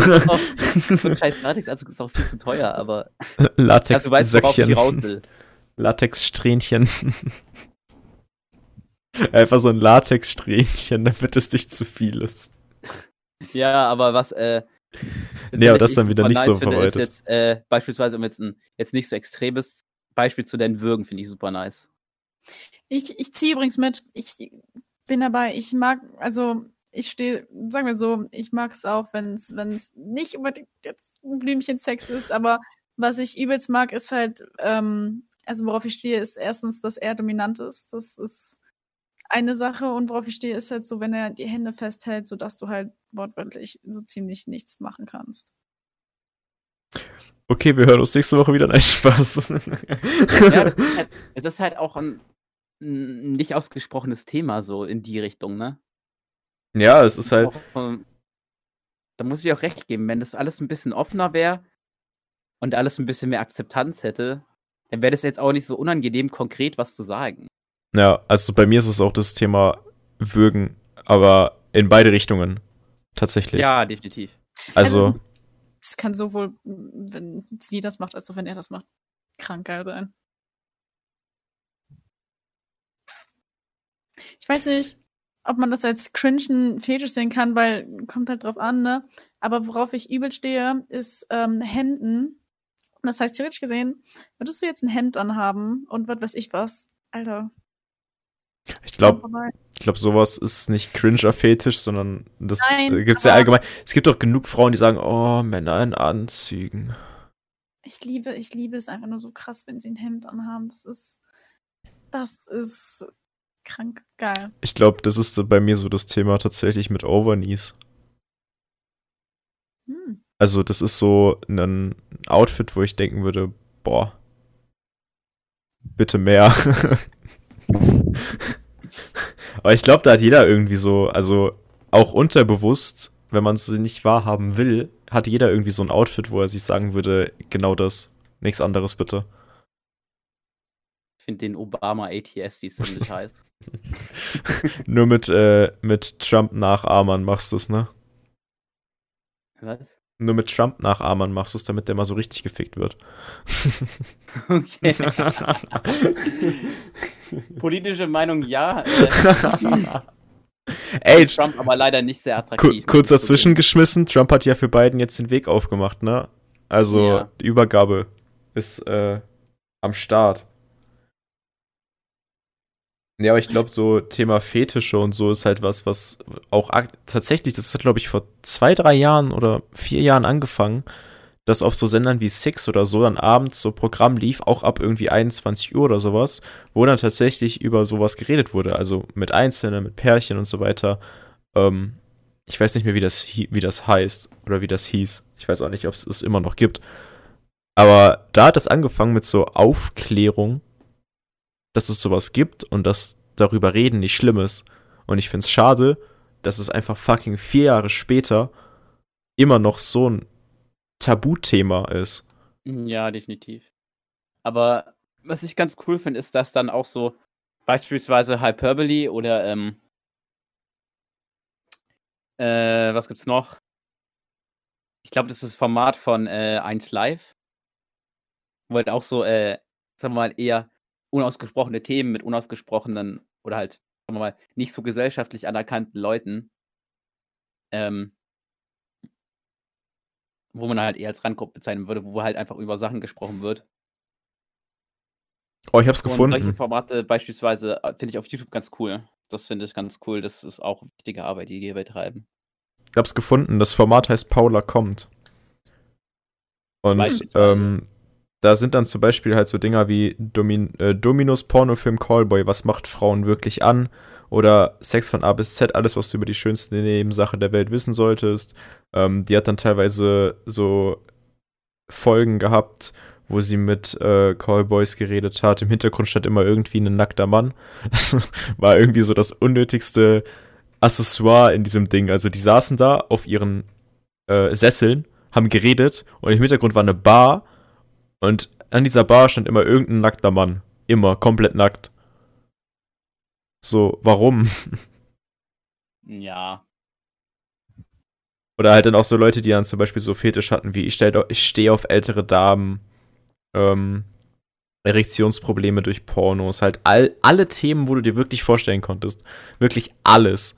ein scheiß Latexanzug ist auch viel zu teuer, aber. Latexsöckchen. Also, Latexsträhnchen. Einfach so ein Latexsträhnchen, damit es nicht zu viel ist. Ja, aber was, äh, Nee, aber das dann wieder nicht nice so verbreitet. Jetzt, äh, beispielsweise, um jetzt ein jetzt nicht so extremes Beispiel zu deinen Würgen finde ich super nice. Ich, ich ziehe übrigens mit. Ich bin dabei. Ich mag, also ich stehe, sagen wir so, ich mag es auch, wenn es nicht unbedingt jetzt ein Blümchen-Sex ist, aber was ich übelst mag, ist halt, ähm, also worauf ich stehe, ist erstens, dass er dominant ist. Das ist eine Sache und worauf ich stehe, ist halt so, wenn er die Hände festhält, sodass du halt wortwörtlich so ziemlich nichts machen kannst. Okay, wir hören uns nächste Woche wieder. Nein, Spaß. ja, das ist, halt, das ist halt auch ein, ein, nicht ausgesprochenes Thema, so in die Richtung, ne? Ja, es ist halt. Auch, da muss ich auch recht geben, wenn das alles ein bisschen offener wäre und alles ein bisschen mehr Akzeptanz hätte, dann wäre das jetzt auch nicht so unangenehm, konkret was zu sagen. Ja, also bei mir ist es auch das Thema Würgen, aber in beide Richtungen. Tatsächlich. Ja, definitiv. Also. Es kann sowohl, wenn sie das macht, als auch wenn er das macht, krank geil sein. Ich weiß nicht, ob man das als cringen Fetisch sehen kann, weil kommt halt drauf an, ne? Aber worauf ich übel stehe, ist ähm, Hemden. Das heißt, theoretisch gesehen, würdest du jetzt ein Hemd anhaben und was weiß ich was, Alter. Ich glaube, ich glaube, sowas ist nicht cringer Fetisch, sondern das gibt es ja allgemein. Es gibt doch genug Frauen, die sagen, oh, Männer in Anzügen. Ich liebe, ich liebe es einfach nur so krass, wenn sie ein Hemd anhaben. Das ist, das ist krank geil. Ich glaube, das ist bei mir so das Thema tatsächlich mit Overknees. Hm. Also, das ist so ein Outfit, wo ich denken würde, boah, bitte mehr. Aber ich glaube, da hat jeder irgendwie so, also auch unterbewusst, wenn man es nicht wahrhaben will, hat jeder irgendwie so ein Outfit, wo er sich sagen würde, genau das, nichts anderes bitte. Ich finde den Obama ATS, die ziemlich heiß. Nur mit, äh, mit Trump-Nachahmern machst du es, ne? Was? Nur mit Trump-Nachahmern machst du es, damit der mal so richtig gefickt wird. Okay. Politische Meinung ja. Äh, Ey, Trump aber leider nicht sehr attraktiv. kurz dazwischen geschmissen, Trump hat ja für Biden jetzt den Weg aufgemacht, ne? Also ja. die Übergabe ist äh, am Start. Ja, aber ich glaube, so Thema Fetische und so ist halt was, was auch tatsächlich, das hat, glaube ich, vor zwei, drei Jahren oder vier Jahren angefangen, dass auf so Sendern wie Six oder so dann abends so Programm lief, auch ab irgendwie 21 Uhr oder sowas, wo dann tatsächlich über sowas geredet wurde. Also mit Einzelnen, mit Pärchen und so weiter. Ähm, ich weiß nicht mehr, wie das, wie das heißt oder wie das hieß. Ich weiß auch nicht, ob es es immer noch gibt. Aber da hat es angefangen mit so Aufklärung, dass es sowas gibt und dass darüber reden nicht schlimm ist. Und ich finde es schade, dass es einfach fucking vier Jahre später immer noch so ein Tabuthema ist. Ja, definitiv. Aber was ich ganz cool finde, ist, dass dann auch so beispielsweise Hyperbole oder ähm, äh, was gibt's noch? Ich glaube, das ist das Format von äh, 1 Live. Wo halt auch so, äh, sagen wir mal, eher unausgesprochene Themen mit unausgesprochenen oder halt, sagen wir mal, nicht so gesellschaftlich anerkannten Leuten ähm, wo man halt eher als Randgruppe bezeichnen würde, wo halt einfach über Sachen gesprochen wird. Oh, ich hab's und gefunden. Solche Formate beispielsweise äh, finde ich auf YouTube ganz cool. Das finde ich ganz cool. Das ist auch wichtige Arbeit, die hier betreiben. Ich hab's gefunden. Das Format heißt Paula kommt. Und ähm, da sind dann zum Beispiel halt so Dinger wie Domin äh, Dominos Pornofilm Callboy, was macht Frauen wirklich an? Oder Sex von A bis Z, alles, was du über die schönste Nebensache der Welt wissen solltest. Ähm, die hat dann teilweise so Folgen gehabt, wo sie mit äh, Callboys geredet hat. Im Hintergrund stand immer irgendwie ein nackter Mann. Das war irgendwie so das unnötigste Accessoire in diesem Ding. Also die saßen da auf ihren äh, Sesseln, haben geredet und im Hintergrund war eine Bar und an dieser Bar stand immer irgendein nackter Mann. Immer, komplett nackt. So, warum? Ja. Oder halt dann auch so Leute, die dann zum Beispiel so Fetisch hatten, wie ich, stell, ich stehe auf ältere Damen, ähm, Erektionsprobleme durch Pornos, halt all, alle Themen, wo du dir wirklich vorstellen konntest. Wirklich alles.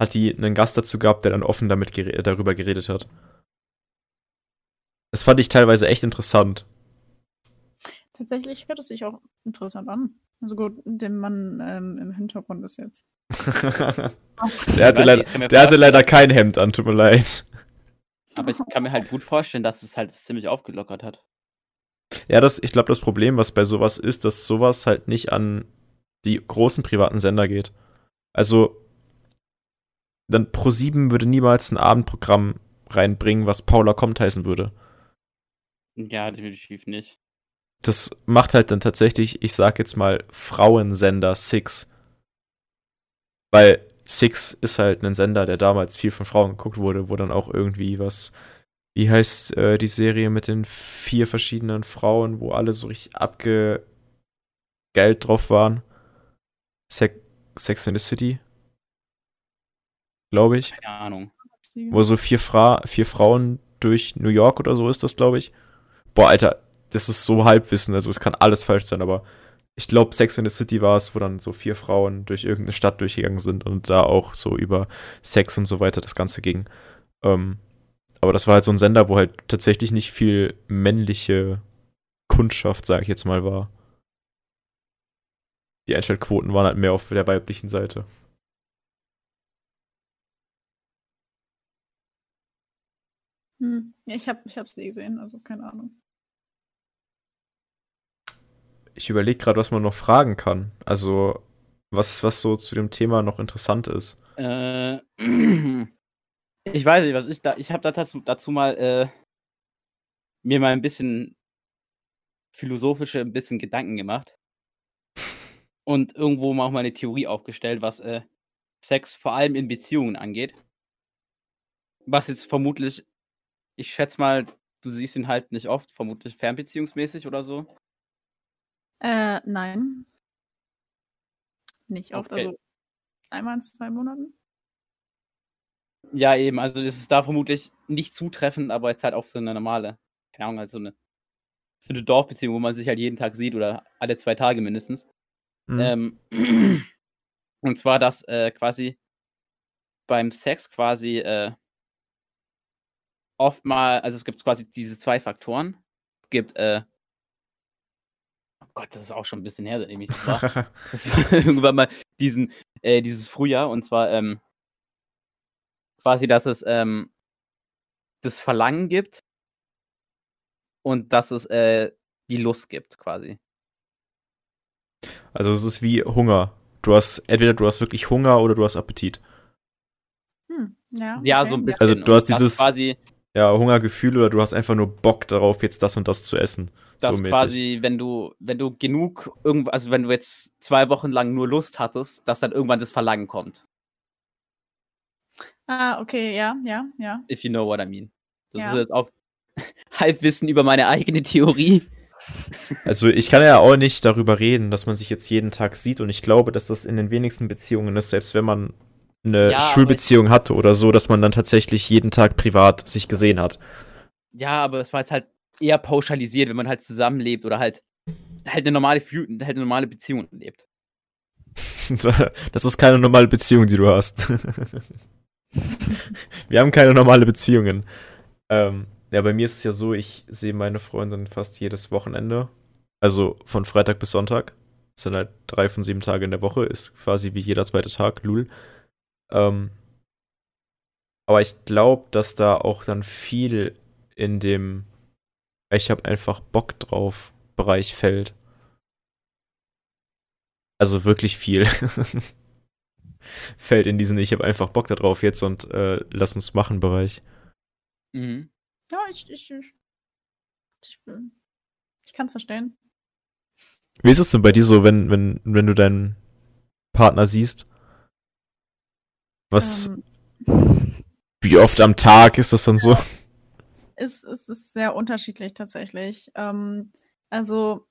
Hat die einen Gast dazu gehabt, der dann offen damit gere darüber geredet hat. Das fand ich teilweise echt interessant. Tatsächlich hört es sich auch interessant an. Also gut, der Mann ähm, im Hintergrund ist jetzt. der hatte, leider, der hatte leider kein Hemd an, tut mir leid. Aber ich kann mir halt gut vorstellen, dass es halt ziemlich aufgelockert hat. Ja, das, ich glaube, das Problem, was bei sowas ist, dass sowas halt nicht an die großen privaten Sender geht. Also, dann Pro7 würde niemals ein Abendprogramm reinbringen, was Paula kommt heißen würde. Ja, definitiv nicht das macht halt dann tatsächlich, ich sag jetzt mal, Frauensender Six. Weil Six ist halt ein Sender, der damals viel von Frauen geguckt wurde, wo dann auch irgendwie was, wie heißt äh, die Serie mit den vier verschiedenen Frauen, wo alle so richtig abge Geld drauf waren. Se Sex in the City. Glaube ich. Keine Ahnung. Wo so vier, Fra vier Frauen durch New York oder so ist das, glaube ich. Boah, Alter, das ist so Halbwissen, also es kann alles falsch sein, aber ich glaube, Sex in the City war es, wo dann so vier Frauen durch irgendeine Stadt durchgegangen sind und da auch so über Sex und so weiter das Ganze ging. Ähm, aber das war halt so ein Sender, wo halt tatsächlich nicht viel männliche Kundschaft, sage ich jetzt mal, war. Die Einstellquoten waren halt mehr auf der weiblichen Seite. Hm. Ich habe es nie gesehen, also keine Ahnung ich überlege gerade, was man noch fragen kann. Also, was, was so zu dem Thema noch interessant ist. Äh, ich weiß nicht, was ich da. Ich habe dazu, dazu mal äh, mir mal ein bisschen philosophische, ein bisschen Gedanken gemacht. Und irgendwo mal auch mal eine Theorie aufgestellt, was äh, Sex vor allem in Beziehungen angeht. Was jetzt vermutlich, ich schätze mal, du siehst ihn halt nicht oft, vermutlich fernbeziehungsmäßig oder so. Äh, nein. Nicht oft, okay. also einmal in zwei Monaten. Ja, eben, also es ist da vermutlich nicht zutreffend, aber jetzt halt auch so eine normale, keine Ahnung, halt so eine, so eine Dorfbeziehung, wo man sich halt jeden Tag sieht oder alle zwei Tage mindestens. Mhm. Ähm, und zwar, dass äh, quasi beim Sex quasi äh, oft mal, also es gibt quasi diese zwei Faktoren. Es gibt äh, Gott, das ist auch schon ein bisschen her, seitdem ich das war. das war irgendwann mal diesen, äh, dieses Frühjahr und zwar ähm, quasi, dass es ähm, das Verlangen gibt, und dass es äh, die Lust gibt, quasi. Also es ist wie Hunger. Du hast entweder du hast wirklich Hunger oder du hast Appetit. Hm, ja, Ja, okay. so ein bisschen. Also, du hast dieses- quasi, Ja, Hungergefühl oder du hast einfach nur Bock darauf, jetzt das und das zu essen. Das so quasi, wenn du, wenn du genug irgendwo, also wenn du jetzt zwei Wochen lang nur Lust hattest, dass dann irgendwann das Verlangen kommt. Ah, okay, ja, ja, ja. If you know what I mean. Das Ja. ist jetzt auch Halbwissen über meine eigene Theorie. Also ich kann ja auch nicht darüber reden, dass man sich jetzt jeden Tag sieht und ich glaube, dass das in den wenigsten Beziehungen ist, selbst wenn man eine Ja, Schulbeziehung hatte oder so, dass man dann tatsächlich jeden Tag privat sich gesehen hat. Ja, aber es war jetzt halt eher pauschalisiert, wenn man halt zusammenlebt oder halt halt eine normale, halt eine normale Beziehung lebt. Das ist keine normale Beziehung, die du hast. Wir haben keine normale Beziehungen. Ähm, ja, bei mir ist es ja so, ich sehe meine Freundin fast jedes Wochenende. Also von Freitag bis Sonntag. Das sind halt drei von sieben Tage in der Woche, ist quasi wie jeder zweite Tag, lul. Ähm, aber ich glaube, dass da auch dann viel in dem ich habe einfach Bock drauf Bereich fällt. Also wirklich viel. fällt in diesen Ich habe einfach Bock darauf jetzt und äh, lass uns machen Bereich. Mhm. Ja, ich, ich, ich, ich, ich kann es verstehen. Wie ist es denn bei dir so, wenn, wenn, wenn du deinen Partner siehst? Was, Ähm, wie oft am Tag ist das dann so? Es, es ist sehr unterschiedlich tatsächlich. Ähm, also,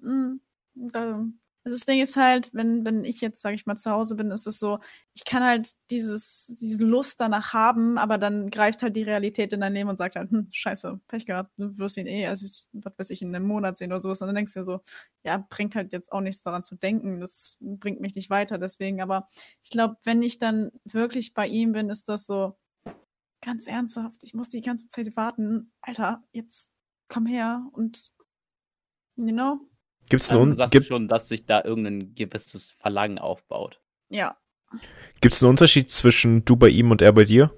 mh, da, also das Ding ist halt, wenn, wenn ich jetzt, sage ich mal, zu Hause bin, ist es so, ich kann halt dieses, diese Lust danach haben, aber dann greift halt die Realität in dein Leben und sagt halt, hm, scheiße, Pech gehabt, du wirst ihn eh, also ich, was weiß ich, in einem Monat sehen oder sowas. Und dann denkst du dir so, ja, bringt halt jetzt auch nichts daran zu denken, das bringt mich nicht weiter, deswegen. Aber ich glaube, wenn ich dann wirklich bei ihm bin, ist das so, ganz ernsthaft, ich muss die ganze Zeit warten. Alter, jetzt komm her und, you know, Gibt's Also einen, du sagst gibt, schon, dass sich da irgendein gewisses Verlangen aufbaut. ja. gibt's einen Unterschied zwischen du bei ihm und er bei dir?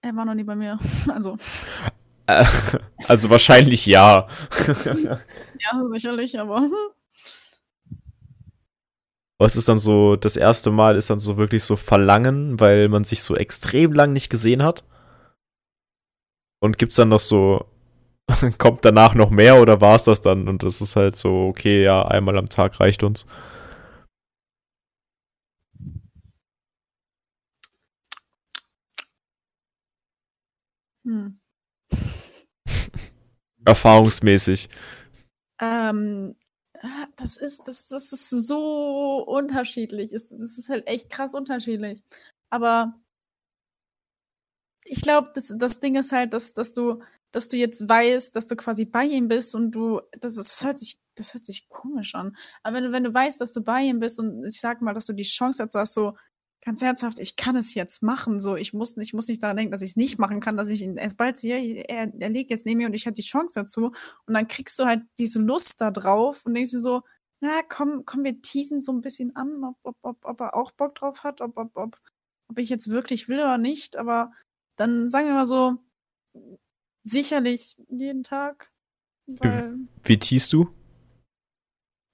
Er war noch nie bei mir. Also, Äh, also wahrscheinlich ja. ja, sicherlich, aber Was ist dann so, das erste Mal ist dann so wirklich so Verlangen, weil man sich so extrem lang nicht gesehen hat? Und gibt's dann noch so, kommt danach noch mehr oder war's das dann? Und das ist halt so, okay, ja, einmal am Tag reicht uns. hm. Erfahrungsmäßig. Ähm, das ist, das, das ist so unterschiedlich. Das ist halt echt krass unterschiedlich. Aber ich glaube, das, das Ding ist halt, dass, dass du, dass du jetzt weißt, dass du quasi bei ihm bist und du, das, ist, das hört sich, das hört sich komisch an. Aber wenn du, wenn du weißt, dass du bei ihm bist und ich sag mal, dass du die Chance dazu hast, so ganz ernsthaft, ich kann es jetzt machen, so ich muss, ich muss nicht daran denken, dass ich es nicht machen kann, dass ich ihn erst bald sehe, er, er liegt jetzt neben mir und ich habe die Chance dazu. Und dann kriegst du halt diese Lust da drauf und denkst dir so, na komm, komm, wir teasen so ein bisschen an, ob, ob, ob, ob er auch Bock drauf hat, ob, ob, ob, ob ich jetzt wirklich will oder nicht, aber dann sagen wir mal so, sicherlich jeden Tag, weil, Wie tiest du?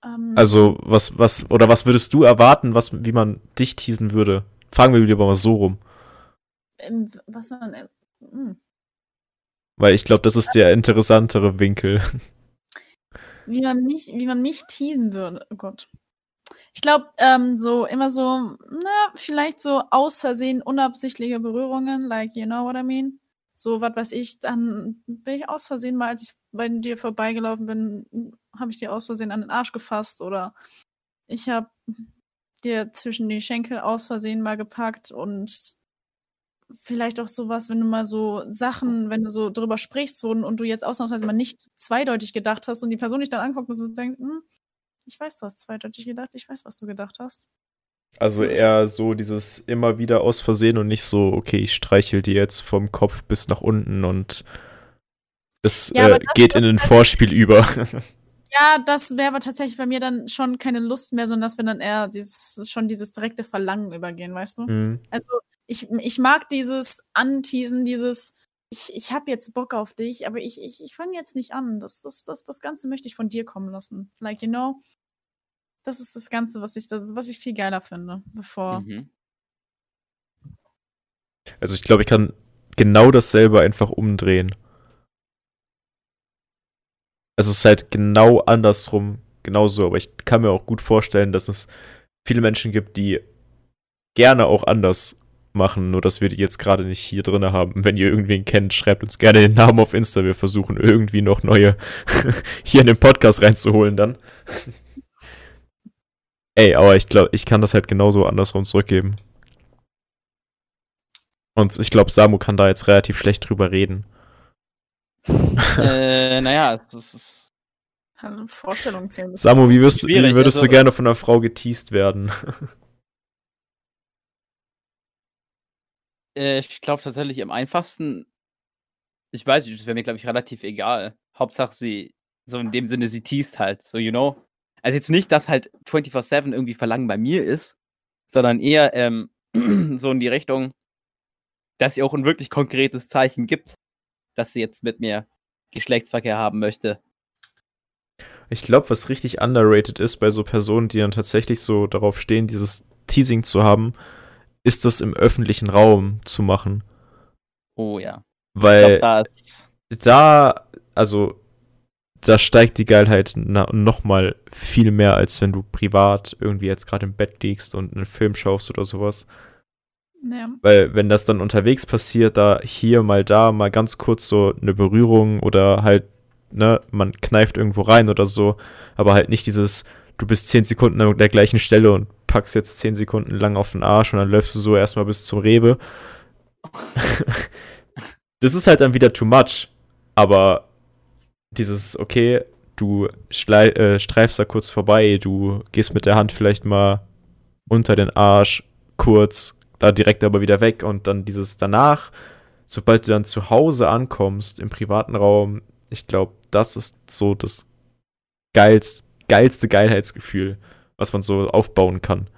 Ähm, Also, was, was, oder was würdest du erwarten, was, wie man dich teasen würde? Fragen wir lieber mal so rum. ähm, was man, ähm, hm. Weil ich glaube, das ist der interessantere Winkel. wie man mich, wie man mich teasen würde. Oh Gott. Ich glaube, ähm, so immer so, na, vielleicht so aus Versehen unabsichtliche Berührungen, like you know what I mean. So, was weiß ich, dann bin ich aus Versehen mal, als ich bei dir vorbeigelaufen bin, habe ich dir aus Versehen an den Arsch gefasst oder ich habe dir zwischen die Schenkel aus Versehen mal gepackt und vielleicht auch sowas, wenn du mal so Sachen, wenn du so drüber sprichst und, und du jetzt ausnahmsweise mal nicht zweideutig gedacht hast und die Person dich dann anguckt und denkt, hm, ich weiß, du hast zweideutig gedacht, ich weiß, was du gedacht hast. Also eher so dieses immer wieder aus Versehen und nicht so, okay, ich streichel dir jetzt vom Kopf bis nach unten und es Ja, äh, das- geht in ein Vorspiel über. Ja, das wäre aber tatsächlich bei mir dann schon keine Lust mehr, sondern dass wir dann eher dieses, schon dieses direkte Verlangen übergehen, weißt du? Mhm. Also ich, ich mag dieses Anteasen, dieses, ich, ich habe jetzt Bock auf dich, aber ich, ich, ich fange jetzt nicht an. Das, das, das, das Ganze möchte ich von dir kommen lassen. Like, you know, das ist das Ganze, was ich, was ich viel geiler finde, bevor. Mhm. Also ich glaube, ich kann genau dasselbe einfach umdrehen. Es ist halt genau andersrum, genauso, aber ich kann mir auch gut vorstellen, dass es viele Menschen gibt, die gerne auch anders machen, nur dass wir die jetzt gerade nicht hier drin haben. Wenn ihr irgendwen kennt, schreibt uns gerne den Namen auf Insta. Wir versuchen irgendwie noch neue hier in den Podcast reinzuholen dann. Ey, aber ich glaube, ich kann das halt genauso andersrum zurückgeben. Und ich glaube, Samu kann da jetzt relativ schlecht drüber reden. äh, naja, das ist. Eine Vorstellung zählen. Samu, wie, wirst, wie würdest also, du gerne von einer Frau geteased werden? Äh, ich glaube tatsächlich am einfachsten, ich weiß nicht, das wäre mir, glaube ich, relativ egal. Hauptsache sie, so in dem Sinne, sie teast halt, so, you know. Also jetzt nicht, dass halt 24-7 irgendwie Verlangen bei mir ist, sondern eher ähm, so in die Richtung, dass sie auch ein wirklich konkretes Zeichen gibt, dass sie jetzt mit mir Geschlechtsverkehr haben möchte. Ich glaube, was richtig underrated ist bei so Personen, die dann tatsächlich so darauf stehen, dieses Teasing zu haben, ist das im öffentlichen Raum zu machen. Oh ja. Weil glaub, da, also da steigt die Geilheit nochmal viel mehr, als wenn du privat irgendwie jetzt gerade im Bett liegst und einen Film schaust oder sowas. Ja. Weil wenn das dann unterwegs passiert, da hier mal da mal ganz kurz so eine Berührung oder halt, ne, man kneift irgendwo rein oder so, aber halt nicht dieses, du bist zehn Sekunden an der gleichen Stelle und packst jetzt 10 Sekunden lang auf den Arsch und dann läufst du so erstmal bis zum Rewe. das ist halt dann wieder too much. Aber dieses, okay, du äh, streifst da kurz vorbei, du gehst mit der Hand vielleicht mal unter den Arsch, kurz, da direkt aber wieder weg und dann dieses danach, sobald du dann zu Hause ankommst, im privaten Raum, ich glaube, das ist so das geilste, geilste Geilheitsgefühl was man so aufbauen kann.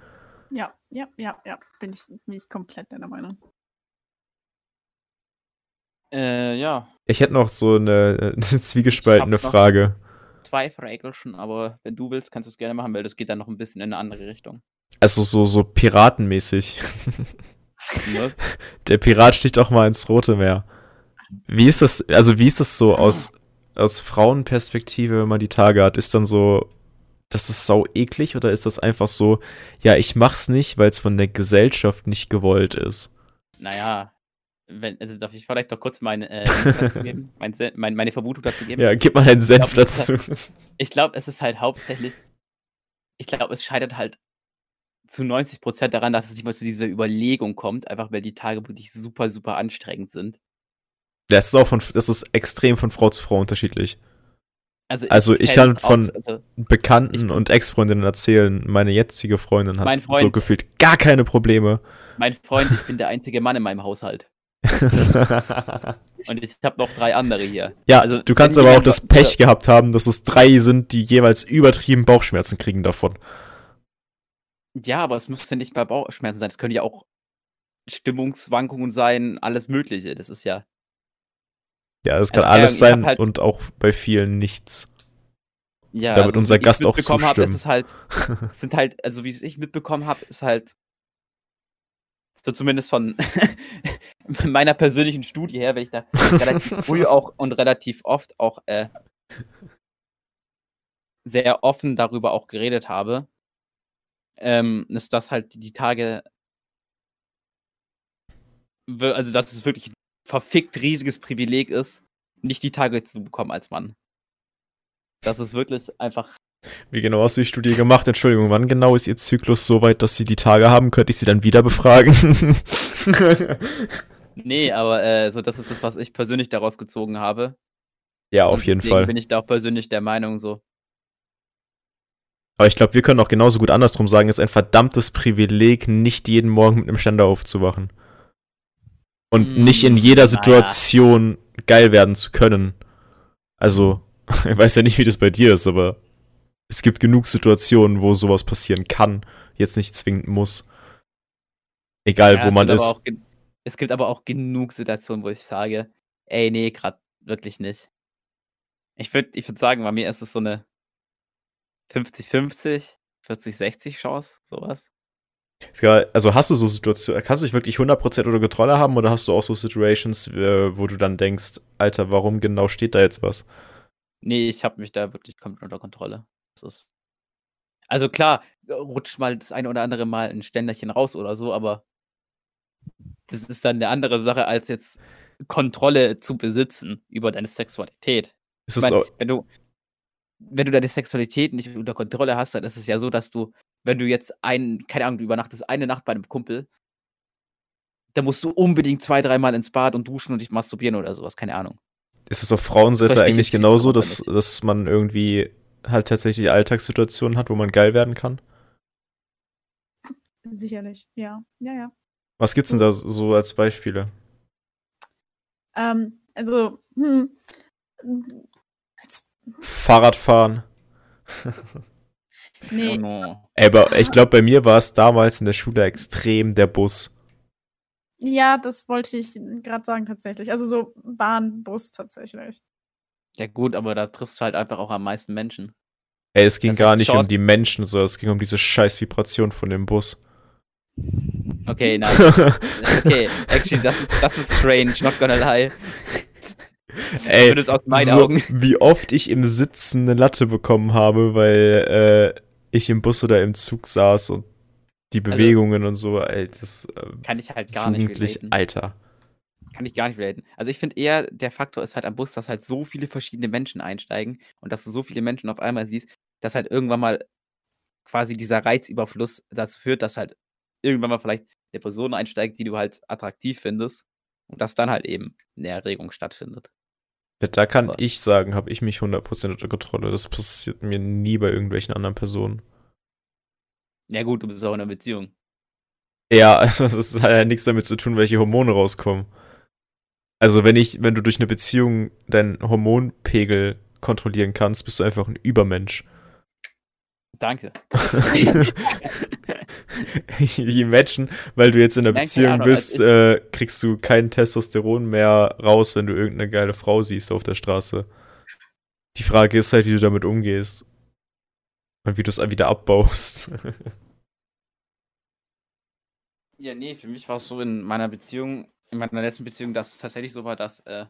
Ja, ja, ja, ja, bin ich, bin ich komplett deiner Meinung. Äh, ja. Ich hätte noch so eine, eine zwiegespaltene Frage. Zwei Fragelchen, aber wenn du willst, kannst du es gerne machen, weil das geht dann noch ein bisschen in eine andere Richtung. Also so, so piratenmäßig. Der Pirat sticht auch mal ins Rote Meer. Wie ist das, also wie ist das so aus, aus Frauenperspektive, wenn man die Tage hat? Ist dann so, das ist sau eklig oder ist das einfach so, ja, ich mach's nicht, weil es von der Gesellschaft nicht gewollt ist? Naja, wenn, also darf ich vielleicht doch kurz meine, äh, dazu geben, mein, mein, meine Vermutung dazu geben? Ja, gib mal einen Senf glaub, dazu. Halt, ich glaube, es ist halt hauptsächlich, ich glaube, es scheitert halt zu 90 Prozent daran, dass es nicht mal zu dieser Überlegung kommt, einfach weil die Tage wirklich super, super anstrengend sind. Das ist auch von, das ist extrem von Frau zu Frau unterschiedlich. Also ich, also ich kann von also Bekannten und Ex-Freundinnen erzählen, meine jetzige Freundin hat Freund, so gefühlt gar keine Probleme. Mein Freund, ich bin der einzige Mann in meinem Haushalt. und ich habe noch drei andere hier. Ja, also, du kannst aber auch das Pech gehabt haben, dass es drei sind, die jeweils übertrieben Bauchschmerzen kriegen davon. Ja, aber es müsste nicht bei Bauchschmerzen sein. Es können ja auch Stimmungswankungen sein, alles Mögliche. Das ist ja. Ja, das kann also, alles sein halt und auch bei vielen nichts. Ja, da wird also, unser Gast auch zustimmen. Hab, ist es halt, sind halt, also wie ich mitbekommen habe, ist halt so zumindest von meiner persönlichen Studie her, wenn ich da relativ früh auch und relativ oft auch äh, sehr offen darüber auch geredet habe, ähm, ist das halt die Tage, also dass es wirklich verfickt riesiges Privileg ist, nicht die Tage zu bekommen als Mann. Das ist wirklich einfach. Wie genau hast du die Studie gemacht? Entschuldigung, wann genau ist Ihr Zyklus so weit, dass Sie die Tage haben? Könnte ich Sie dann wieder befragen? nee, aber äh, so, das ist das, was ich persönlich daraus gezogen habe. Ja, auf jeden Fall. bin ich da auch persönlich der Meinung so. Aber ich glaube, wir können auch genauso gut andersrum sagen, es ist ein verdammtes Privileg, nicht jeden Morgen mit einem Ständer aufzuwachen. Und hm, nicht in jeder Situation naja. geil werden zu können. Also, ich weiß ja nicht, wie das bei dir ist, aber es gibt genug Situationen, wo sowas passieren kann, jetzt nicht zwingend muss. Egal, ja, wo man ist. es gibt aber auch genug Situationen, wo ich sage, ey, nee, gerade wirklich nicht. Ich würde ich würd sagen, bei mir ist es so eine 50-50, 40-60 Chance, sowas. Also hast du so Situationen, kannst du dich wirklich 100% unter Kontrolle haben oder hast du auch so Situations, wo du dann denkst, Alter, warum genau steht da jetzt was? Nee, ich habe mich da wirklich komplett unter Kontrolle. Also klar, rutscht mal das eine oder andere Mal ein Ständerchen raus oder so, aber das ist dann eine andere Sache, als jetzt Kontrolle zu besitzen über deine Sexualität. Ist ich mein, wenn du wenn du deine Sexualität nicht unter Kontrolle hast, dann ist es ja so, dass du, wenn du jetzt ein, keine Ahnung, du übernachtest eine Nacht bei einem Kumpel, dann musst du unbedingt zwei, dreimal ins Bad und duschen und dich masturbieren oder sowas, keine Ahnung. Ist es auf Frauenseite eigentlich genauso, dass, dass man irgendwie halt tatsächlich Alltagssituationen hat, wo man geil werden kann? Sicherlich, ja. Ja, ja. Was gibt's denn da so als Beispiele? Ähm, also, hm, Fahrradfahren. nee. Oh no. Aber ich glaube, bei mir war es damals in der Schule extrem der Bus. Ja, das wollte ich gerade sagen tatsächlich. Also so Bahn, Bus tatsächlich. Ja gut, aber da triffst du halt einfach auch am meisten Menschen. Ey, es ging das gar nicht Chance. um die Menschen, sondern es ging um diese scheiß Vibration von dem Bus. Okay, nein. okay, actually, das ist, das ist strange, not gonna lie. Ey, so, wie oft ich im Sitzen eine Latte bekommen habe, weil äh, ich im Bus oder im Zug saß und die also Bewegungen also, und so, ey, das äh, kann ich halt gar nicht relaten. Alter. Kann ich gar nicht relaten. Also ich finde eher, der Faktor ist halt am Bus, dass halt so viele verschiedene Menschen einsteigen und dass du so viele Menschen auf einmal siehst, dass halt irgendwann mal quasi dieser Reizüberfluss dazu führt, dass halt irgendwann mal vielleicht eine Person einsteigt, die du halt attraktiv findest und dass dann halt eben eine Erregung stattfindet. Ja, da kann Aber ich sagen, habe ich mich 100% unter Kontrolle. Das passiert mir nie bei irgendwelchen anderen Personen. Ja gut, du bist auch in einer Beziehung. Ja, also das hat ja nichts damit zu tun, welche Hormone rauskommen. Also wenn ich, wenn du durch eine Beziehung deinen Hormonpegel kontrollieren kannst, bist du einfach ein Übermensch. Danke. Imagine, weil du jetzt in einer Beziehung bist, äh, kriegst du kein Testosteron mehr raus, wenn du irgendeine geile Frau siehst auf der Straße. Die Frage ist halt, wie du damit umgehst. Und wie du es wieder abbaust. ja, nee, für mich war es so in meiner Beziehung, in meiner letzten Beziehung, dass es tatsächlich so war, dass äh,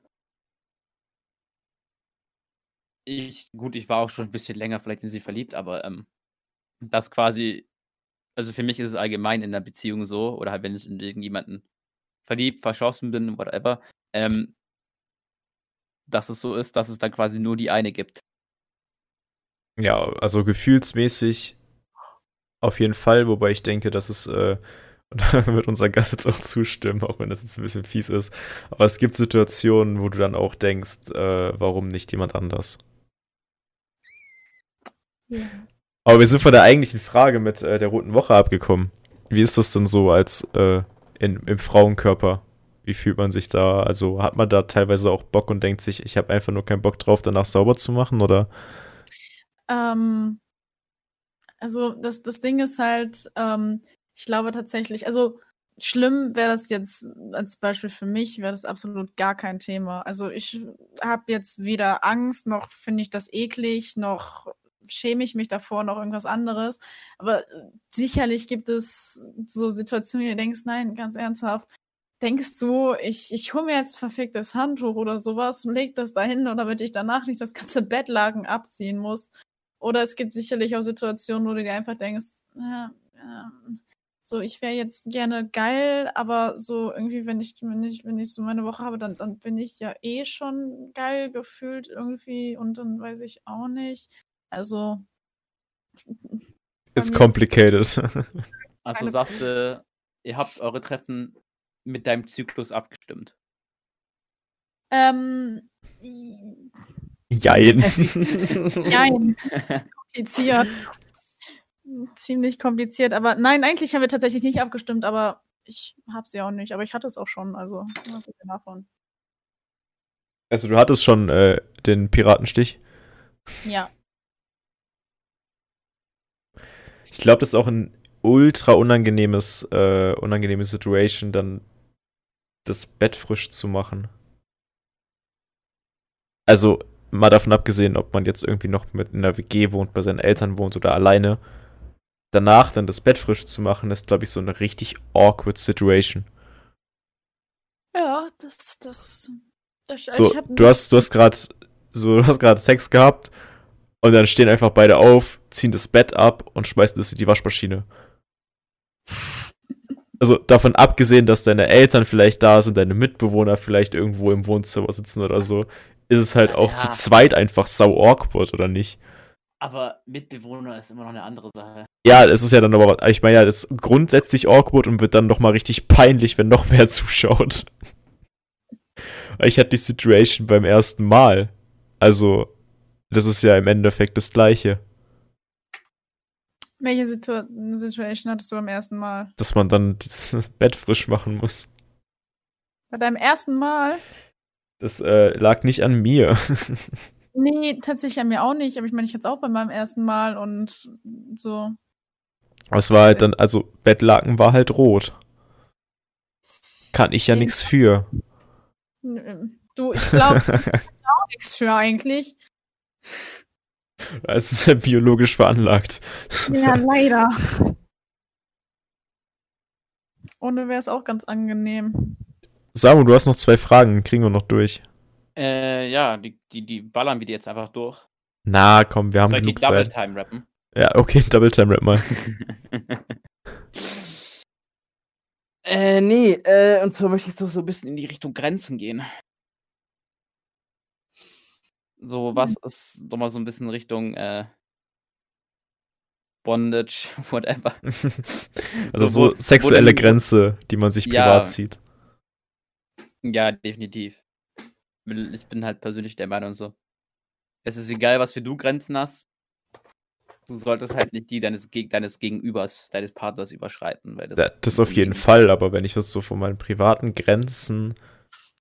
ich, gut, ich war auch schon ein bisschen länger vielleicht in sie verliebt, aber ähm, das quasi, also für mich ist es allgemein in der Beziehung so, oder halt, wenn ich in irgendjemanden verliebt, verschossen bin, whatever, ähm, dass es so ist, dass es dann quasi nur die eine gibt. Ja, also gefühlsmäßig auf jeden Fall, wobei ich denke, dass es, äh, und da wird unser Gast jetzt auch zustimmen, auch wenn das jetzt ein bisschen fies ist, aber es gibt Situationen, wo du dann auch denkst, äh, warum nicht jemand anders? Ja. Aber wir sind von der eigentlichen Frage mit äh, der roten Woche abgekommen. Wie ist das denn so als äh, in, im Frauenkörper? Wie fühlt man sich da? Also hat man da teilweise auch Bock und denkt sich, ich habe einfach nur keinen Bock drauf, danach sauber zu machen, oder? Ähm, also das, das Ding ist halt, ähm, ich glaube tatsächlich, also schlimm wäre das jetzt als Beispiel für mich, wäre das absolut gar kein Thema. Also ich habe jetzt weder Angst, noch finde ich das eklig, noch schäme ich mich davor noch irgendwas anderes. Aber äh, sicherlich gibt es so Situationen, wo du denkst, nein, ganz ernsthaft, denkst du, ich, ich hole mir jetzt verficktes Handtuch oder sowas, leg das dahin oder damit ich danach nicht das ganze Bettlaken abziehen muss. Oder es gibt sicherlich auch Situationen, wo du dir einfach denkst, ja, ja, so, ich wäre jetzt gerne geil, aber so irgendwie, wenn ich, wenn ich, wenn ich so meine Woche habe, dann, dann bin ich ja eh schon geil gefühlt irgendwie und dann weiß ich auch nicht. Also. Ist complicated. Also sagst du, ihr habt eure Treffen mit deinem Zyklus abgestimmt. Ähm. Jein. Jein. Kompliziert. Ziemlich kompliziert, aber nein, eigentlich haben wir tatsächlich nicht abgestimmt, aber ich habe sie auch nicht, aber ich hatte es auch schon, also davon. Also du hattest schon äh, den Piratenstich? Ja. Ich glaube, das ist auch ein ultra unangenehmes, äh, unangenehme Situation, dann das Bett frisch zu machen. Also, mal davon abgesehen, ob man jetzt irgendwie noch mit in einer WG wohnt, bei seinen Eltern wohnt oder alleine. Danach dann das Bett frisch zu machen, ist, glaube ich, so eine richtig awkward Situation. Ja, das, das. das so, du hast, du hast gerade so, du hast gerade Sex gehabt und dann stehen einfach beide auf, ziehen das Bett ab und schmeißen das in die Waschmaschine. Also davon abgesehen, dass deine Eltern vielleicht da sind, deine Mitbewohner vielleicht irgendwo im Wohnzimmer sitzen oder so, ist es halt auch ja. zu zweit einfach sau awkward, oder nicht? Aber Mitbewohner ist immer noch eine andere Sache. Ja, es ist ja dann aber, ich meine ja, das ist grundsätzlich awkward und wird dann nochmal richtig peinlich, wenn noch mehr zuschaut. Ich hatte die Situation beim ersten Mal. Also, das ist ja im Endeffekt das Gleiche. Welche Situ Situation hattest du beim ersten Mal? Dass man dann das Bett frisch machen muss. Bei deinem ersten Mal? Das äh, lag nicht an mir. nee, tatsächlich an mir auch nicht. Aber ich meine, ich hatte es auch bei meinem ersten Mal und so. Es war halt dann, also Bettlaken war halt rot. Kann ich ja nichts für. Du, ich glaube, auch nichts für eigentlich. Es ist ja biologisch veranlagt. Ja, leider. Ohne wäre es auch ganz angenehm. Samu, du hast noch zwei Fragen, kriegen wir noch durch. Äh, ja, die, die, die ballern wir die jetzt einfach durch. Na, komm, wir haben Soll genug die Double Time rappen? Ja, okay, Double Time rap mal. äh, nee, äh, und zwar möchte ich so, so ein bisschen in die Richtung Grenzen gehen. So, was mhm. ist doch mal so ein bisschen Richtung äh, Bondage, whatever. also so, so sexuelle wo, Grenze, die man sich privat ja, zieht. Ja, definitiv. Ich bin halt persönlich der Meinung so. Es ist egal, was für du Grenzen hast. Du solltest halt nicht die deines, deines Gegenübers, deines Partners überschreiten. Weil das, ja, das auf jeden Fall, aber wenn ich was so von meinen privaten Grenzen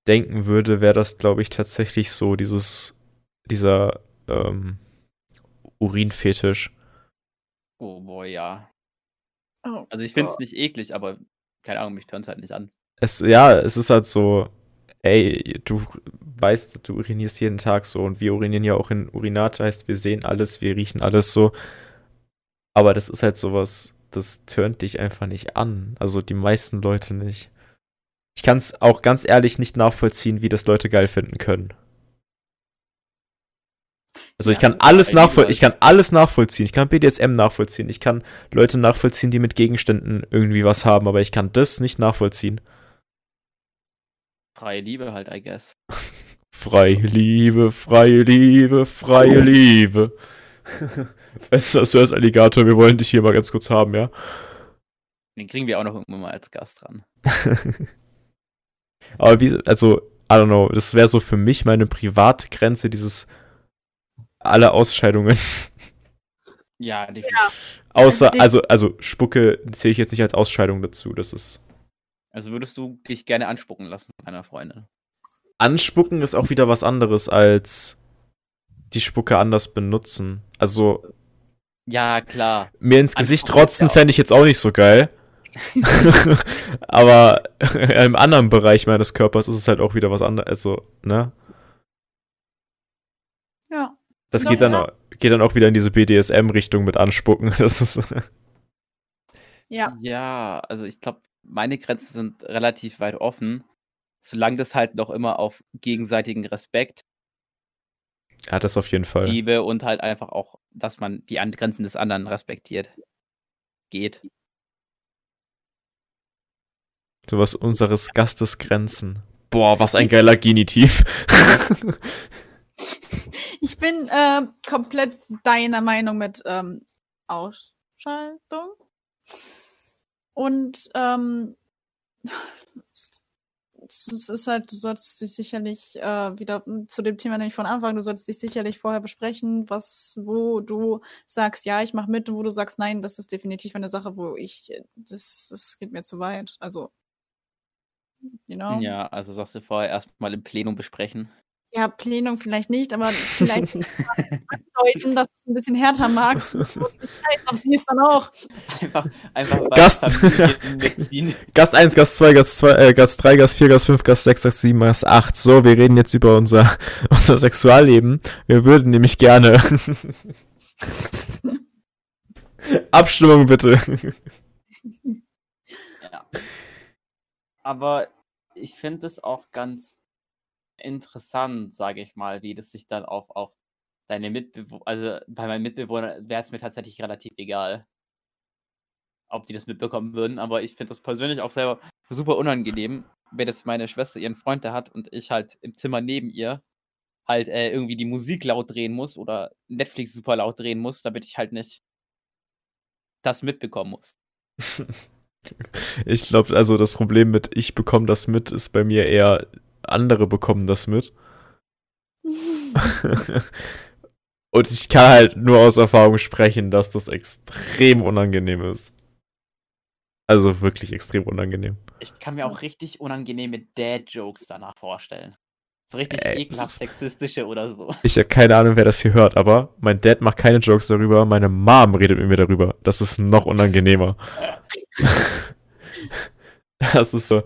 denken würde, wäre das, glaube ich, tatsächlich so dieses dieser ähm, Urinfetisch. Oh boy, ja. Oh, also ich finde es nicht eklig, aber keine Ahnung, mich turnt halt nicht an. Es, ja, es ist halt so, ey, du weißt, du urinierst jeden Tag so und wir urinieren ja auch in Urinat, heißt, wir sehen alles, wir riechen alles so. Aber das ist halt sowas, das turnt dich einfach nicht an. Also die meisten Leute nicht. Ich kann es auch ganz ehrlich nicht nachvollziehen, wie das Leute geil finden können. Also ich kann alles nachvollziehen, ich kann alles nachvollziehen. Ich kann BDSM nachvollziehen. Ich kann Leute nachvollziehen, die mit Gegenständen irgendwie was haben, aber ich kann das nicht nachvollziehen. Freie Liebe halt, I guess. freie Liebe, freie Liebe, freie Liebe. weißt du, als Alligator, wir wollen dich hier mal ganz kurz haben, ja? Den kriegen wir auch noch irgendwann mal als Gast dran. aber wie, also, I don't know, das wäre so für mich meine Privatgrenze, dieses alle Ausscheidungen. Ja, definitiv. Ja. Außer, also, also Spucke zähle ich jetzt nicht als Ausscheidung dazu. Das ist. Also würdest du dich gerne anspucken lassen von einer Freundin? Anspucken ist auch wieder was anderes als die Spucke anders benutzen. Also. Ja, klar. Mir ins Gesicht trotzen fände ich jetzt auch nicht so geil. Aber im anderen Bereich meines Körpers ist es halt auch wieder was anderes. Also, ne? Das geht dann, ja. geht dann auch wieder in diese BDSM-Richtung mit Anspucken. Das ist. ja. Ja, also ich glaube, meine Grenzen sind relativ weit offen, solange das halt noch immer auf gegenseitigen Respekt. Ja, das auf jeden Fall. Liebe und halt einfach auch, dass man die Grenzen des anderen respektiert. Geht. So was unseres Gastes Grenzen. Boah, was ein geiler Genitiv. Ich bin äh, komplett deiner Meinung mit ähm, Ausschaltung. Und ähm, es ist halt, du sollst dich sicherlich äh, wieder zu dem Thema nämlich von Anfang, du sollst dich sicherlich vorher besprechen, was, wo du sagst, ja, ich mache mit und wo du sagst, nein, das ist definitiv eine Sache, wo ich, das, das geht mir zu weit. Also, you know? Ja, also sagst du vorher erstmal im Plenum besprechen. Ja, Plenum vielleicht nicht, aber vielleicht andeuten, dass du es ein bisschen härter magst. Scheiß auf sie ist dann auch. Einfach, einfach Gast. Gast 1, Gast 2, Gast 2, äh, Gast 3, Gast 4, Gast 5, Gast 6, Gast 7, Gast 8. So, wir reden jetzt über unser, unser Sexualleben. Wir würden nämlich gerne. Abstimmung bitte. Ja. Aber ich finde es auch ganz interessant, sage ich mal, wie das sich dann auf auch deine Mitbewohner, also bei meinen Mitbewohnern wäre es mir tatsächlich relativ egal, ob die das mitbekommen würden, aber ich finde das persönlich auch selber super unangenehm, wenn jetzt meine Schwester ihren Freund da hat und ich halt im Zimmer neben ihr halt äh, irgendwie die Musik laut drehen muss oder Netflix super laut drehen muss, damit ich halt nicht das mitbekommen muss. Ich glaube, also das Problem mit ich bekomme das mit ist bei mir eher andere bekommen das mit. Und ich kann halt nur aus Erfahrung sprechen, dass das extrem unangenehm ist. Also wirklich extrem unangenehm. Ich kann mir auch richtig unangenehme Dad-Jokes danach vorstellen. So richtig Ey, ekelhaft sexistische oder so. Ich habe keine Ahnung, wer das hier hört, aber mein Dad macht keine Jokes darüber, meine Mom redet mit mir darüber. Das ist noch unangenehmer. das ist so.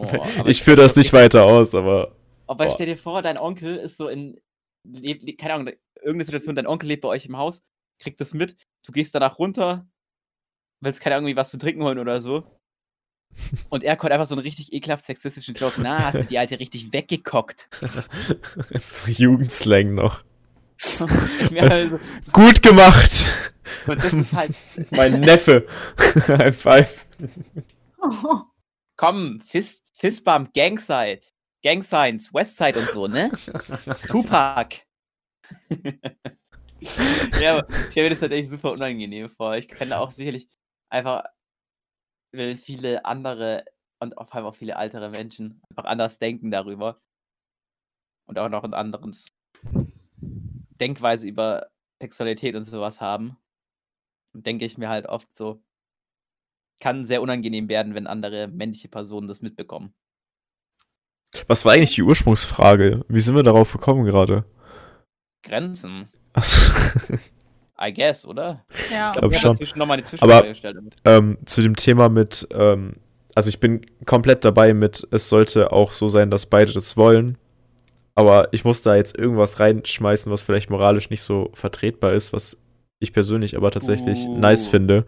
Ich, Boah, führe das nicht weiter aus, aber Aber Boah. stell dir vor, dein Onkel ist so in, keine Ahnung, irgendeine Situation, dein Onkel lebt bei euch im Haus, kriegt das mit, du gehst danach runter, willst keine Ahnung, irgendwie was zu trinken holen oder so. Und er kommt einfach so einen richtig ekelhaft sexistischen Joke. Na, hast du die Alte richtig weggekockt. so Jugendslang noch. Ich mir halt so, Gut gemacht! und das ist halt, Mein Neffe. High five. Oh, komm, Fist, Fistbump, Gangside, Gangsigns, Westside und so, ne? Tupac. ja, ich stelle mir das echt super unangenehm vor. Ich kann da auch sicherlich einfach, weil viele andere und auf einmal auch viele ältere Menschen einfach anders denken darüber. Und auch noch ein anderes Denkweise über Sexualität und sowas haben. Und denke ich mir halt oft so, kann sehr unangenehm werden, wenn andere männliche Personen das mitbekommen. Was war eigentlich die Ursprungsfrage? Wie sind wir darauf gekommen gerade? Grenzen, Achso. I guess, oder? ja. glaub wir haben schon. dazwischen nochmal eine Zwischenfrage Aber- gestellt. damit. ähm, zu dem Thema mit, ähm, also ich bin komplett dabei mit, es sollte auch so sein, dass beide das wollen. Aber ich muss da jetzt irgendwas reinschmeißen, was vielleicht moralisch nicht so vertretbar ist, was ich persönlich aber tatsächlich Uh. nice finde.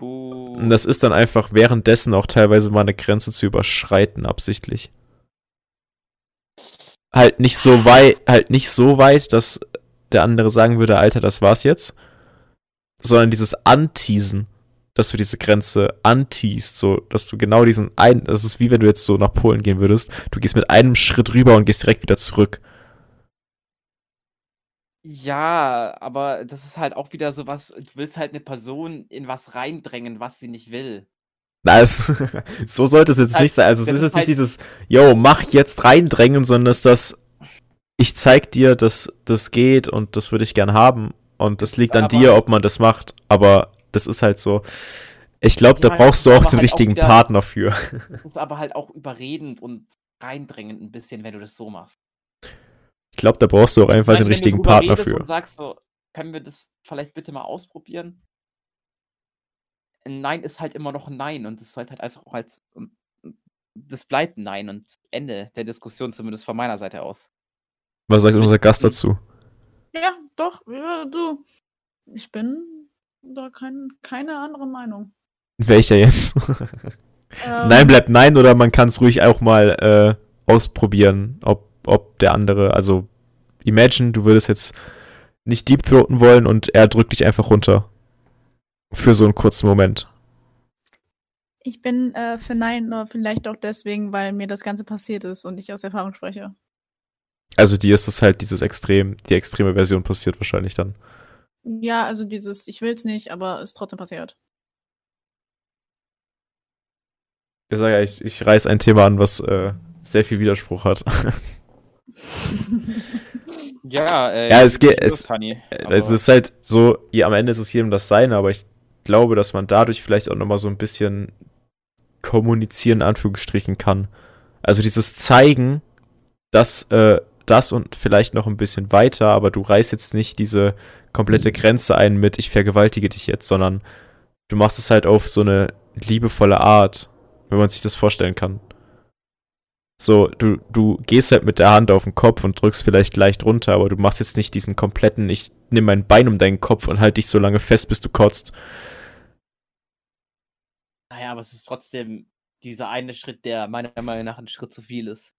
Und das ist dann einfach währenddessen auch teilweise mal eine Grenze zu überschreiten, absichtlich. Halt nicht so weit, halt nicht so weit, dass der andere sagen würde, Alter, das war's jetzt. Sondern dieses Anteasen, dass du diese Grenze anteast, so, dass du genau diesen einen, das ist wie wenn du jetzt so nach Polen gehen würdest, du gehst mit einem Schritt rüber und gehst direkt wieder zurück. Ja, aber das ist halt auch wieder so was, du willst halt eine Person in was reindrängen, was sie nicht will. Na, es, so sollte es jetzt Halt, nicht sein. Also es ist ist jetzt nicht halt- dieses, yo, mach jetzt reindrängen, sondern es ist das, ich zeig dir, dass das geht und das würde ich gern haben. Und das liegt an dir, ob man das macht. Aber das ist halt so. Ich glaube, da brauchst du auch den halt auch richtigen wieder- Partner für. Das ist aber halt auch überredend und reindrängend ein bisschen, wenn du das so machst. Ich glaube, da brauchst du auch einfach meine, den wenn du richtigen Partner für. Und sagst so, können wir das vielleicht bitte mal ausprobieren? Ein Nein ist halt immer noch ein Nein und das sollte halt einfach auch als. Das bleibt ein Nein und Ende der Diskussion, zumindest von meiner Seite aus. Was sagt unser Gast dazu? ja, doch, ja, du. Ich bin da kein, keine andere Meinung. Welcher jetzt? Ähm, nein bleibt nein oder man kann es ruhig auch mal äh, ausprobieren, ob, ob der andere, also imagine, du würdest jetzt nicht deep throaten wollen und er drückt dich einfach runter. Für so einen kurzen Moment. Ich bin äh, für Nein, aber vielleicht auch deswegen, weil mir das Ganze passiert ist und ich aus Erfahrung spreche. Also dir ist es halt dieses Extrem, die extreme Version passiert wahrscheinlich dann. Ja, also dieses, ich will's nicht, aber es ist trotzdem passiert. Ich sage ja, ich, ich reiß ein Thema an, was äh, sehr viel Widerspruch hat. Ja, äh, Ja, es geht- es- Tani, es aber- ist halt so, ja, am Ende ist es jedem das Seine, aber ich glaube, dass man dadurch vielleicht auch nochmal so ein bisschen kommunizieren, in Anführungsstrichen, kann. Also dieses Zeigen, das, äh, das und vielleicht noch ein bisschen weiter, aber du reißt jetzt nicht diese komplette Grenze ein mit, ich vergewaltige dich jetzt, sondern du machst es halt auf so eine liebevolle Art, wenn man sich das vorstellen kann. So, du, du gehst halt mit der Hand auf den Kopf und drückst vielleicht leicht runter, aber du machst jetzt nicht diesen kompletten, ich nehme mein Bein um deinen Kopf und halte dich so lange fest, bis du kotzt. Naja, aber es ist trotzdem dieser eine Schritt, der meiner Meinung nach ein Schritt zu viel ist.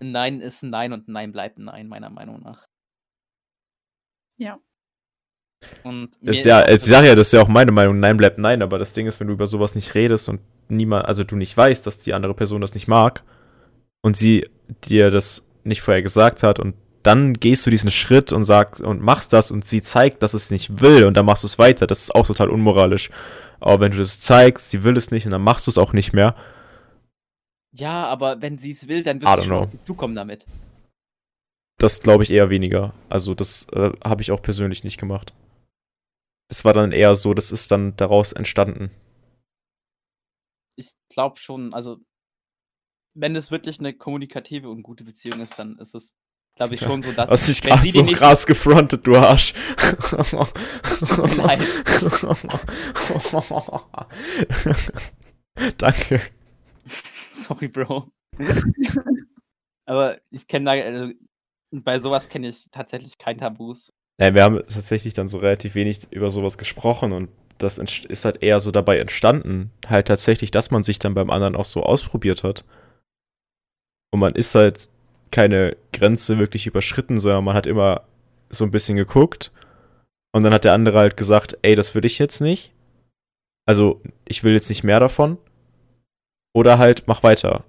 Ein Nein ist ein Nein und ein Nein bleibt ein Nein, meiner Meinung nach. Ja. Und ist ja, ich sage ja, das ist ja auch meine Meinung, Nein bleibt Nein, aber das Ding ist, wenn du über sowas nicht redest und niemand, also du nicht weißt, dass die andere Person das nicht mag und sie dir das nicht vorher gesagt hat und dann gehst du diesen Schritt und sagst und machst das und sie zeigt, dass es nicht will und dann machst du es weiter. Das ist auch total unmoralisch. Aber wenn du das zeigst, sie will es nicht und dann machst du es auch nicht mehr. Ja, aber wenn sie es will, dann wird sie schon auf dich zukommen damit. Das glaube ich eher weniger. Also das äh, habe ich auch persönlich nicht gemacht. Das war dann eher so, das ist dann daraus entstanden. Ich glaube schon, also wenn es wirklich eine kommunikative und gute Beziehung ist, dann ist es, glaube ich, schon so, dass. Hast dich gerade so krass gefrontet, du Arsch. Danke. Sorry, Bro. Aber ich kenne da, also, bei sowas kenne ich tatsächlich kein Tabus. Ja, wir haben tatsächlich dann so relativ wenig über sowas gesprochen und das ist halt eher so dabei entstanden, halt tatsächlich, dass man sich dann beim anderen auch so ausprobiert hat. Und man ist halt keine Grenze wirklich überschritten, sondern man hat immer so ein bisschen geguckt und dann hat der andere halt gesagt, ey, das will ich jetzt nicht. Also, ich will jetzt nicht mehr davon. Oder halt, mach weiter.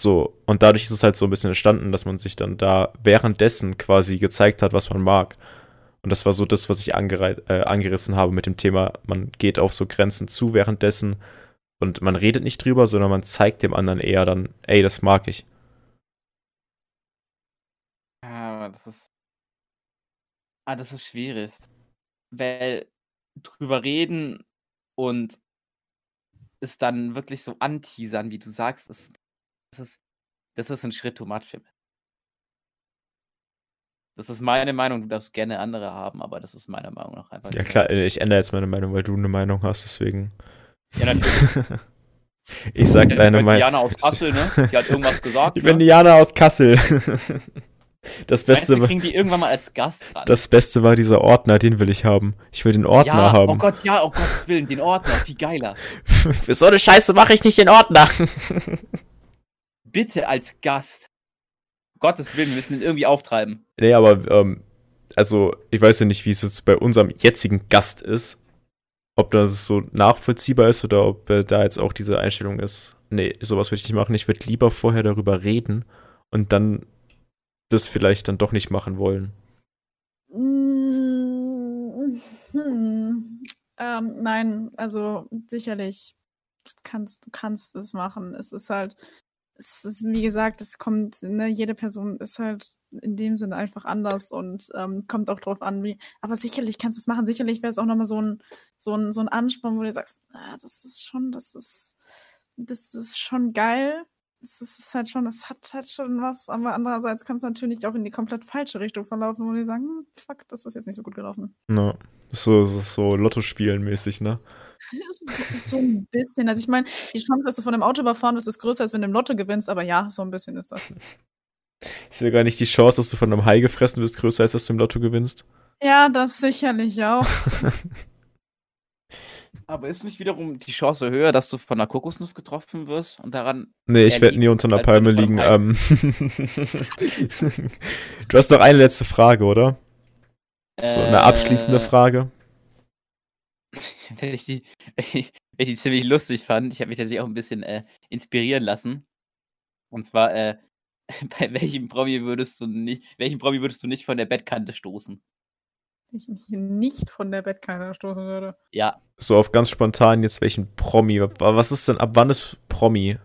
So, und dadurch ist es halt so ein bisschen entstanden, dass man sich dann da währenddessen quasi gezeigt hat, was man mag. Und das war so das, was ich äh, angerissen habe mit dem Thema, man geht auf so Grenzen zu währenddessen und man redet nicht drüber, sondern man zeigt dem anderen eher dann, ey, das mag ich. Ja, das ist. Ah, das ist schwierig. Weil drüber reden und es dann wirklich so anteasern, wie du sagst, ist das ist das ist 'n Schritt too much für mich. Das ist meine Meinung, du darfst gerne andere haben, aber das ist meiner Meinung nach einfach Ja klar, äh, ich ändere jetzt meine Meinung, weil du eine Meinung hast, deswegen. Ja, natürlich. Ich sag Ja, deine Meinung. Diana aus Kassel, ne? Die hat irgendwas gesagt, Ich bin ne? Diana aus Kassel. Das Meinst Beste, kriegen die irgendwann mal als Gast ran? das Beste war dieser Ordner, den will ich haben. Ich will den Ordner ja, haben. oh Gott, ja, oh Gottes Willen, den Ordner, viel geiler. Für so eine Scheiße mache ich nicht den Ordner. Bitte als Gast. Um Gottes Willen, wir müssen den irgendwie auftreiben. Nee, aber, ähm, also, ich weiß ja nicht, wie es jetzt bei unserem jetzigen Gast ist. Ob das so nachvollziehbar ist oder ob äh, da jetzt auch diese Einstellung ist. Nee, sowas würde ich nicht machen. Ich würde lieber vorher darüber reden und dann das vielleicht dann doch nicht machen wollen. Mm, hm. Ähm, nein, also sicherlich kannst, du kannst es machen. Es ist halt, es ist, wie gesagt, es kommt, ne, jede Person ist halt in dem Sinne einfach anders und ähm, kommt auch drauf an, wie. Aber sicherlich kannst du es machen. Sicherlich wäre es auch nochmal so ein, so ein, so ein Ansporn, wo du sagst, ah, das ist schon, das ist, das ist schon geil. Es ist, halt schon, es hat halt schon was, aber andererseits kann es natürlich auch in die komplett falsche Richtung verlaufen, wo die sagen, hm, fuck, das ist jetzt nicht so gut gelaufen. No. So, ist so Lotto-Spielen mäßig, ne? so, ein bisschen. Also ich meine, die Chance, dass du von einem Auto überfahren wirst, ist größer, als wenn du im Lotto gewinnst, aber ja, so ein bisschen ist das. Ist ja gar nicht die Chance, dass du von einem Hai gefressen wirst, größer als dass du im Lotto gewinnst. Ja, das sicherlich auch. Aber ist nicht wiederum die Chance höher, dass du von einer Kokosnuss getroffen wirst und daran. Nee, ich werde nie unter einer Palme liegen. Ähm du hast noch eine letzte Frage, oder? So eine abschließende Äh, Frage. Wenn ich die, wenn ich die ziemlich lustig fand. Ich habe mich tatsächlich auch ein bisschen äh, inspirieren lassen. Und zwar, äh, bei welchem Promi würdest du nicht, welchen Promi würdest du nicht von der Bettkante stoßen? Ich nicht von der Bettkante stoßen würde. Ja, So auf ganz spontan jetzt welchen Promi. Wa- Was ist denn, ab wann ist Promi?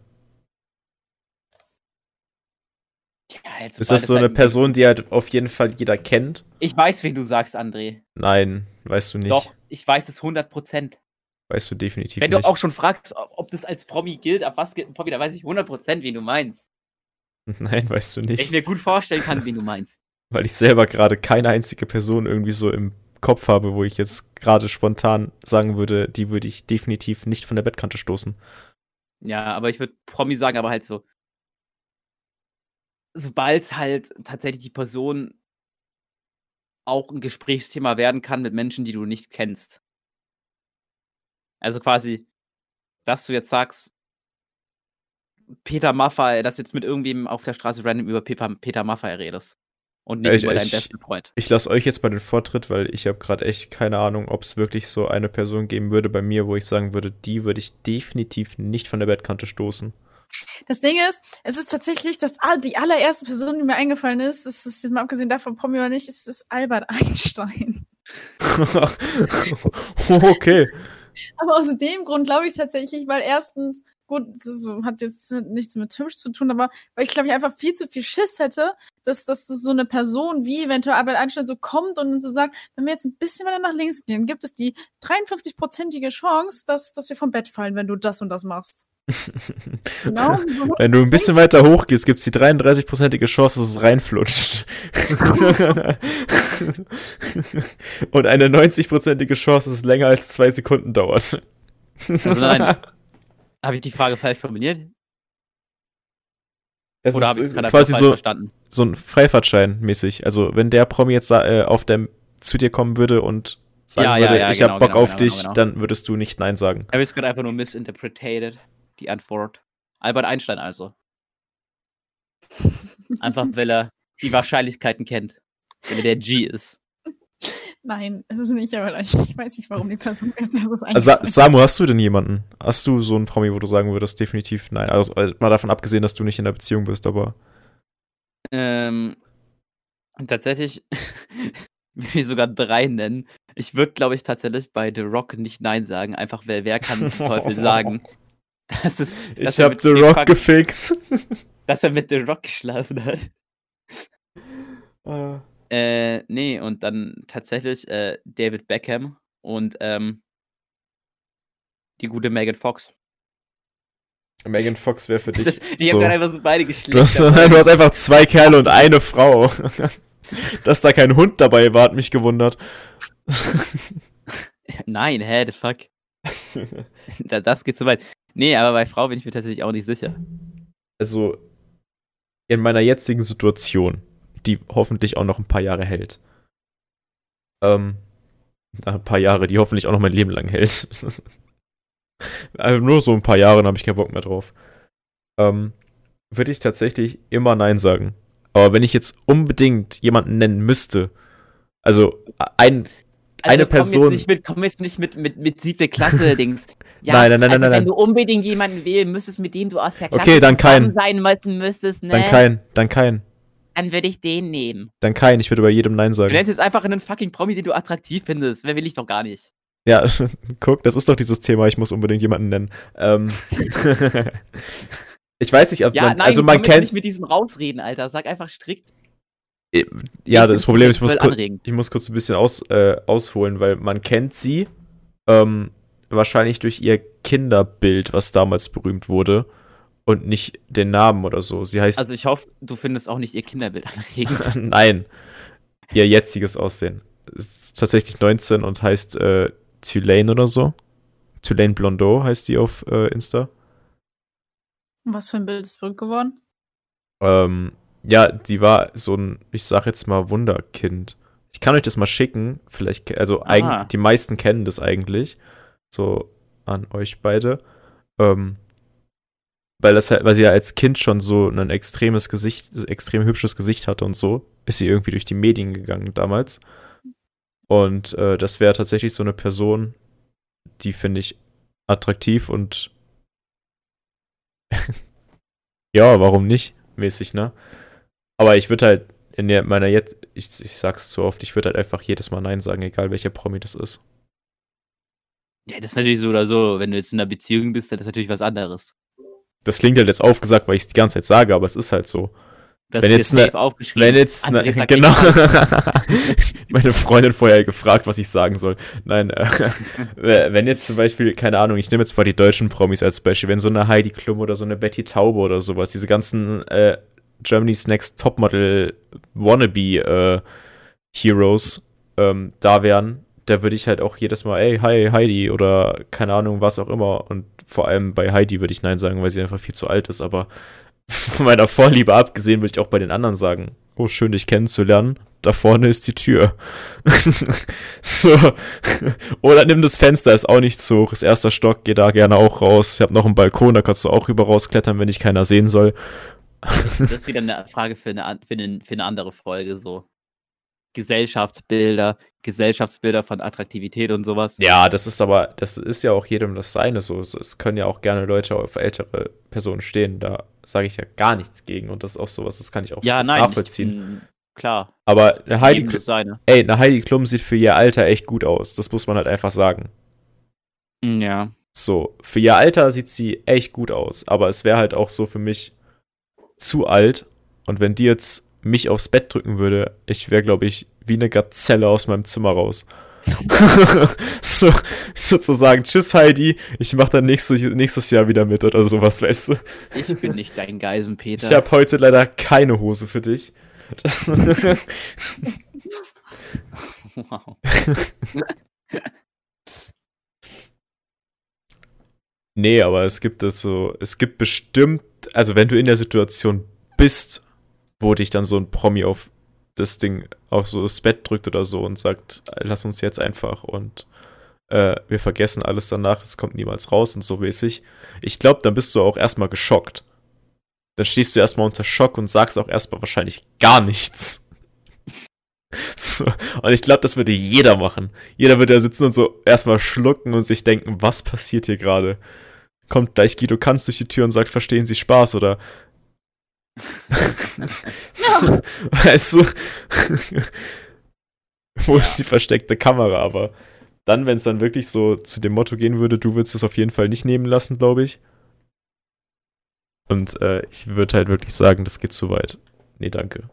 ja halt Ist das so halt eine ein Person, die halt auf jeden Fall jeder kennt? Ich weiß, wen du sagst, André. Nein, weißt du nicht. Doch, ich weiß es 100 Prozent. Weißt du definitiv Wenn nicht. du auch schon fragst, ob, das als Promi gilt, ab was gilt ein Promi, da weiß ich 100 Prozent, wen du meinst. Nein, weißt du nicht. Ich mir gut vorstellen kann, wen du meinst. Weil ich selber gerade keine einzige Person irgendwie so im Kopf habe, wo ich jetzt gerade spontan sagen würde, die würde ich definitiv nicht von der Bettkante stoßen. Ja, aber ich würde Promi sagen, aber halt so. Sobald halt tatsächlich die Person auch ein Gesprächsthema werden kann mit Menschen, die du nicht kennst. Also quasi, dass du jetzt sagst, Peter Maffay, dass du jetzt mit irgendwem auf der Straße random über Peter, Maffay redest. Und nicht ich, über deinen besten Freund. Ich lasse euch jetzt mal den Vortritt, weil ich habe gerade echt keine Ahnung, ob es wirklich so eine Person geben würde bei mir, wo ich sagen würde, die würde ich definitiv nicht von der Bettkante stoßen. Das Ding ist, es ist tatsächlich das, die allererste Person, die mir eingefallen ist, das ist mal abgesehen davon, Promi oder nicht, ist, ist Albert Einstein. okay. Aber aus dem Grund glaube ich tatsächlich, weil erstens, gut, das hat jetzt nichts mit hübsch zu tun, aber weil ich glaube ich einfach viel zu viel Schiss hätte, dass, dass so eine Person wie eventuell Albert Einstein so kommt und so sagt, wenn wir jetzt ein bisschen weiter nach links gehen, gibt es die 53-prozentige Chance, dass, dass wir vom Bett fallen, wenn du das und das machst. genau. Wenn du ein bisschen weiter hoch gehst, gibt es die 33-prozentige Chance, dass es reinflutscht. Und eine 90-prozentige Chance, dass es länger als zwei Sekunden dauert. Also nein. Habe ich die Frage falsch formuliert? Es Oder habe ich es gerade quasi so, verstanden? So ein Freifahrtschein mäßig. Also, wenn der Promi jetzt äh, auf dem, zu dir kommen würde und sagen ja, würde, ja, ja, ich genau, habe Bock genau, auf genau, dich, genau. dann würdest du nicht Nein sagen. Habe ich es gerade einfach nur misinterpreted die Antwort. Albert Einstein also. Einfach, weil er die Wahrscheinlichkeiten kennt. Weil er der G ist. Nein, es ist nicht, aber ich weiß nicht, warum die Person jetzt das also, Samu, hast du denn jemanden? Hast du so einen Promi, wo du sagen würdest, definitiv nein? Also äh, mal davon abgesehen, dass du nicht in der Beziehung bist, aber. Ähm, tatsächlich will ich sogar drei nennen. Ich würde, glaube ich, tatsächlich bei The Rock nicht Nein sagen. Einfach, wer, wer kann zum Teufel sagen, Das ist, ich hab The Rock Fakt, gefickt. Dass er mit The Rock geschlafen hat. Uh. Äh, nee, und dann tatsächlich äh, David Beckham und ähm, die gute Megan Fox. Megan Fox wäre für dich. Das, die so. haben gerade einfach so beide geschleckt. Du hast, du hast einfach zwei Kerle und eine Frau. Dass da kein Hund dabei war, hat mich gewundert. Nein, hä, the fuck. das geht zu weit. Nee, aber bei Frau bin ich mir tatsächlich auch nicht sicher. Also, in meiner jetzigen Situation, die hoffentlich auch noch ein paar Jahre hält. Ähm, ein paar Jahre, die hoffentlich auch noch mein Leben lang hält. also nur so ein paar Jahre, dann habe ich keinen Bock mehr drauf. Ähm, würde ich tatsächlich immer Nein sagen. Aber wenn ich jetzt unbedingt jemanden nennen müsste, also ein, also eine Person. Komm jetzt nicht mit, komm jetzt nicht mit, mit, mit siebte Klasse-Dings. Ja, nein, nein, nein, also nein, nein. Wenn du unbedingt jemanden wählen müsstest, mit dem du aus der Klasse okay, dann kein. sein müssen müsstest, ne? Dann kein, dann kein. Dann würde ich den nehmen. Dann kein, ich würde bei jedem Nein sagen. Du nennst jetzt einfach einen fucking Promi, den du attraktiv findest. Wer will ich doch gar nicht. Ja, guck, das ist doch dieses Thema, ich muss unbedingt jemanden nennen. Ähm. ich weiß nicht, ob ja, man, nein, also man kennt. nicht mit diesem rausreden, Alter. Sag einfach strikt. Ja, das Problem ist, ich muss, kurz, ich muss kurz ein bisschen aus, äh, ausholen, weil man kennt sie. Ähm, wahrscheinlich durch ihr Kinderbild, was damals berühmt wurde. Und nicht den Namen oder so. Sie heißt. Also ich hoffe, du findest auch nicht ihr Kinderbild anregend. Nein. Ihr jetziges Aussehen. Ist tatsächlich 19 und heißt äh, Tulane oder so. Tulane Blondeau heißt die auf äh, Insta. Was für ein Bild ist berühmt geworden? Ähm, ja, die war so ein, ich sag jetzt mal, Wunderkind. Ich kann euch das mal schicken. Vielleicht, also eigen, die meisten kennen das eigentlich so an euch beide. Ähm, weil, das halt, weil sie ja als Kind schon so ein extremes Gesicht, extrem hübsches Gesicht hatte und so, ist sie irgendwie durch die Medien gegangen damals. Und äh, das wäre tatsächlich so eine Person, die finde ich attraktiv und ja, warum nicht? Mäßig, ne? Aber ich würde halt in der, meiner jetzt, ich, ich sag's zu oft, ich würde halt einfach jedes Mal Nein sagen, egal welcher Promi das ist. Ja, das ist natürlich so oder so. Wenn du jetzt in einer Beziehung bist, dann ist das natürlich was anderes. Das klingt halt jetzt aufgesagt, weil ich es die ganze Zeit sage, aber es ist halt so. Das wenn jetzt, ne, wenn jetzt, ne, genau, meine Freundin vorher gefragt, was ich sagen soll. Nein, äh, wenn jetzt zum Beispiel, keine Ahnung, ich nehme jetzt mal die deutschen Promis als Beispiel, wenn so eine Heidi Klum oder so eine Betty Taube oder sowas, diese ganzen äh, Germany's Next Topmodel Wannabe äh, Heroes ähm, da wären, da würde ich halt auch jedes Mal, ey, hi, Heidi oder keine Ahnung, was auch immer. Und vor allem bei Heidi würde ich Nein sagen, weil sie einfach viel zu alt ist. Aber von meiner Vorliebe abgesehen würde ich auch bei den anderen sagen, oh, schön, dich kennenzulernen. Da vorne ist die Tür. so. Oder nimm das Fenster, ist auch nicht zu hoch. Ist erster Stock, geh da gerne auch raus. Ich habe noch einen Balkon, da kannst du auch rüber rausklettern, wenn dich keiner sehen soll. das ist wieder eine Frage für eine, für eine, für eine andere Folge, so. Gesellschaftsbilder, Gesellschaftsbilder von Attraktivität und sowas. Ja, das ist aber, das ist ja auch jedem das Seine so. Es können ja auch gerne Leute auf ältere Personen stehen. Da sage ich ja gar nichts gegen und das ist auch sowas, das kann ich auch ja, nein, nachvollziehen. Ich, klar. Aber eine Heidi, Klum, ey, eine Heidi Klum sieht für ihr Alter echt gut aus. Das muss man halt einfach sagen. Hm, ja. So, für ihr Alter sieht sie echt gut aus, aber es wäre halt auch so für mich zu alt. Und wenn die jetzt mich aufs Bett drücken würde, ich wäre, glaube ich, wie eine Gazelle aus meinem Zimmer raus. so, sozusagen, tschüss Heidi, ich mach dann nächstes, nächstes Jahr wieder mit oder sowas, weißt du. Ich bin nicht dein Geisen, Peter. Ich habe heute leider keine Hose für dich. wow. nee, aber es gibt so, es gibt bestimmt, also wenn du in der Situation bist, wo dich dann so ein Promi auf das Ding auf so das Bett drückt oder so und sagt, lass uns jetzt einfach und äh, wir vergessen alles danach, das kommt niemals raus und so mäßig. Ich glaube, dann bist du auch erstmal geschockt. Dann stehst du erstmal unter Schock und sagst auch erstmal wahrscheinlich gar nichts. so. Und ich glaube, das würde jeder machen. Jeder würde da sitzen und so erstmal schlucken und sich denken, was passiert hier gerade? Kommt gleich Guido Kanz durch die Tür und sagt, verstehen Sie Spaß oder so, weißt du, wo ist die versteckte Kamera? Aber dann, wenn es dann wirklich so zu dem Motto gehen würde, du würdest es auf jeden Fall nicht nehmen lassen, glaube ich. Und äh, ich würde halt wirklich sagen, das geht zu weit. Nee, danke.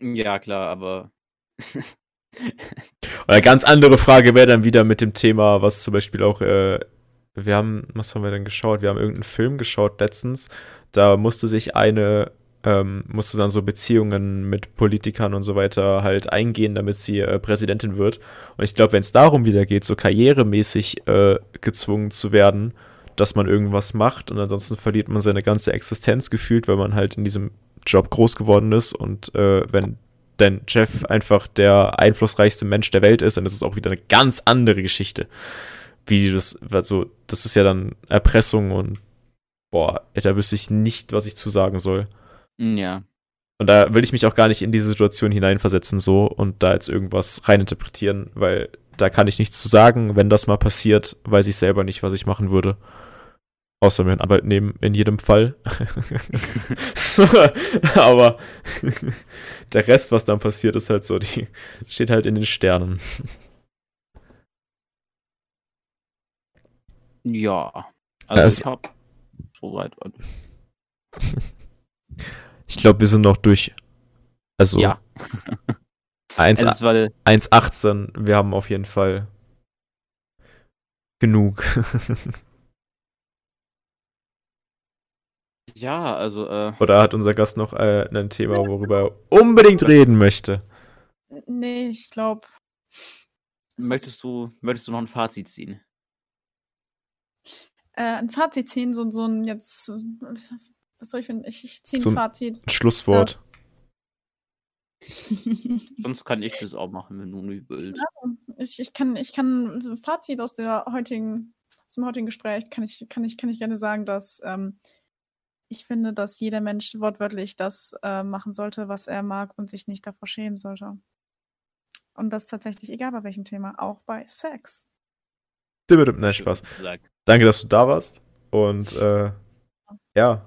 Ja, klar, aber. Eine ganz andere Frage wäre dann wieder mit dem Thema, was zum Beispiel auch, äh, wir haben, was haben wir denn geschaut? Wir haben irgendeinen Film geschaut letztens, da musste sich eine, ähm, musste dann so Beziehungen mit Politikern und so weiter halt eingehen, damit sie äh, Präsidentin wird. Und ich glaube, wenn es darum wieder geht, so karrieremäßig äh, gezwungen zu werden, dass man irgendwas macht und ansonsten verliert man seine ganze Existenz gefühlt, weil man halt in diesem Job groß geworden ist und äh, wenn dein Chef einfach der einflussreichste Mensch der Welt ist, dann ist es auch wieder eine ganz andere Geschichte. Wie das, also, das ist ja dann Erpressung und boah, da wüsste ich nicht, was ich zu sagen soll. Hm, ja. Und da will ich mich auch gar nicht in diese Situation hineinversetzen, so und da jetzt irgendwas reininterpretieren, weil da kann ich nichts zu sagen. Wenn das mal passiert, weiß ich selber nicht, was ich machen würde. Außer mir einen Anwalt nehmen, in jedem Fall. so, aber der Rest, was dann passiert, ist halt so, die steht halt in den Sternen. Ja. Also, also ich hab so weit an. Ich glaube, wir sind noch durch. Also ja. 1,18. Wir haben auf jeden Fall genug. ja, also. Äh, Oder hat unser Gast noch äh, ein Thema, worüber er unbedingt reden möchte? Nee, ich glaube. Möchtest du, möchtest du noch ein Fazit ziehen? Äh, ein Fazit ziehen, so, so ein jetzt, was soll ich finden? Ich, ich ziehe ein, so ein Fazit. Ein Schlusswort. Sonst kann ich das auch machen, wenn du nicht willst. Ja, ich, ich, kann, ich kann ein Fazit aus der heutigen, aus dem heutigen Gespräch kann ich, kann ich, kann ich gerne sagen, dass ähm, ich finde, dass jeder Mensch wortwörtlich das äh, machen sollte, was er mag und sich nicht davor schämen sollte. Und das tatsächlich egal bei welchem Thema, auch bei Sex. Nein, Spaß. Danke, dass du da warst. Und äh, ja,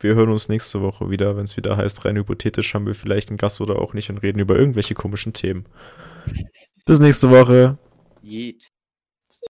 wir hören uns nächste Woche wieder, wenn es wieder heißt, rein hypothetisch haben wir vielleicht einen Gast oder auch nicht und reden über irgendwelche komischen Themen. Bis nächste Woche. Jeet.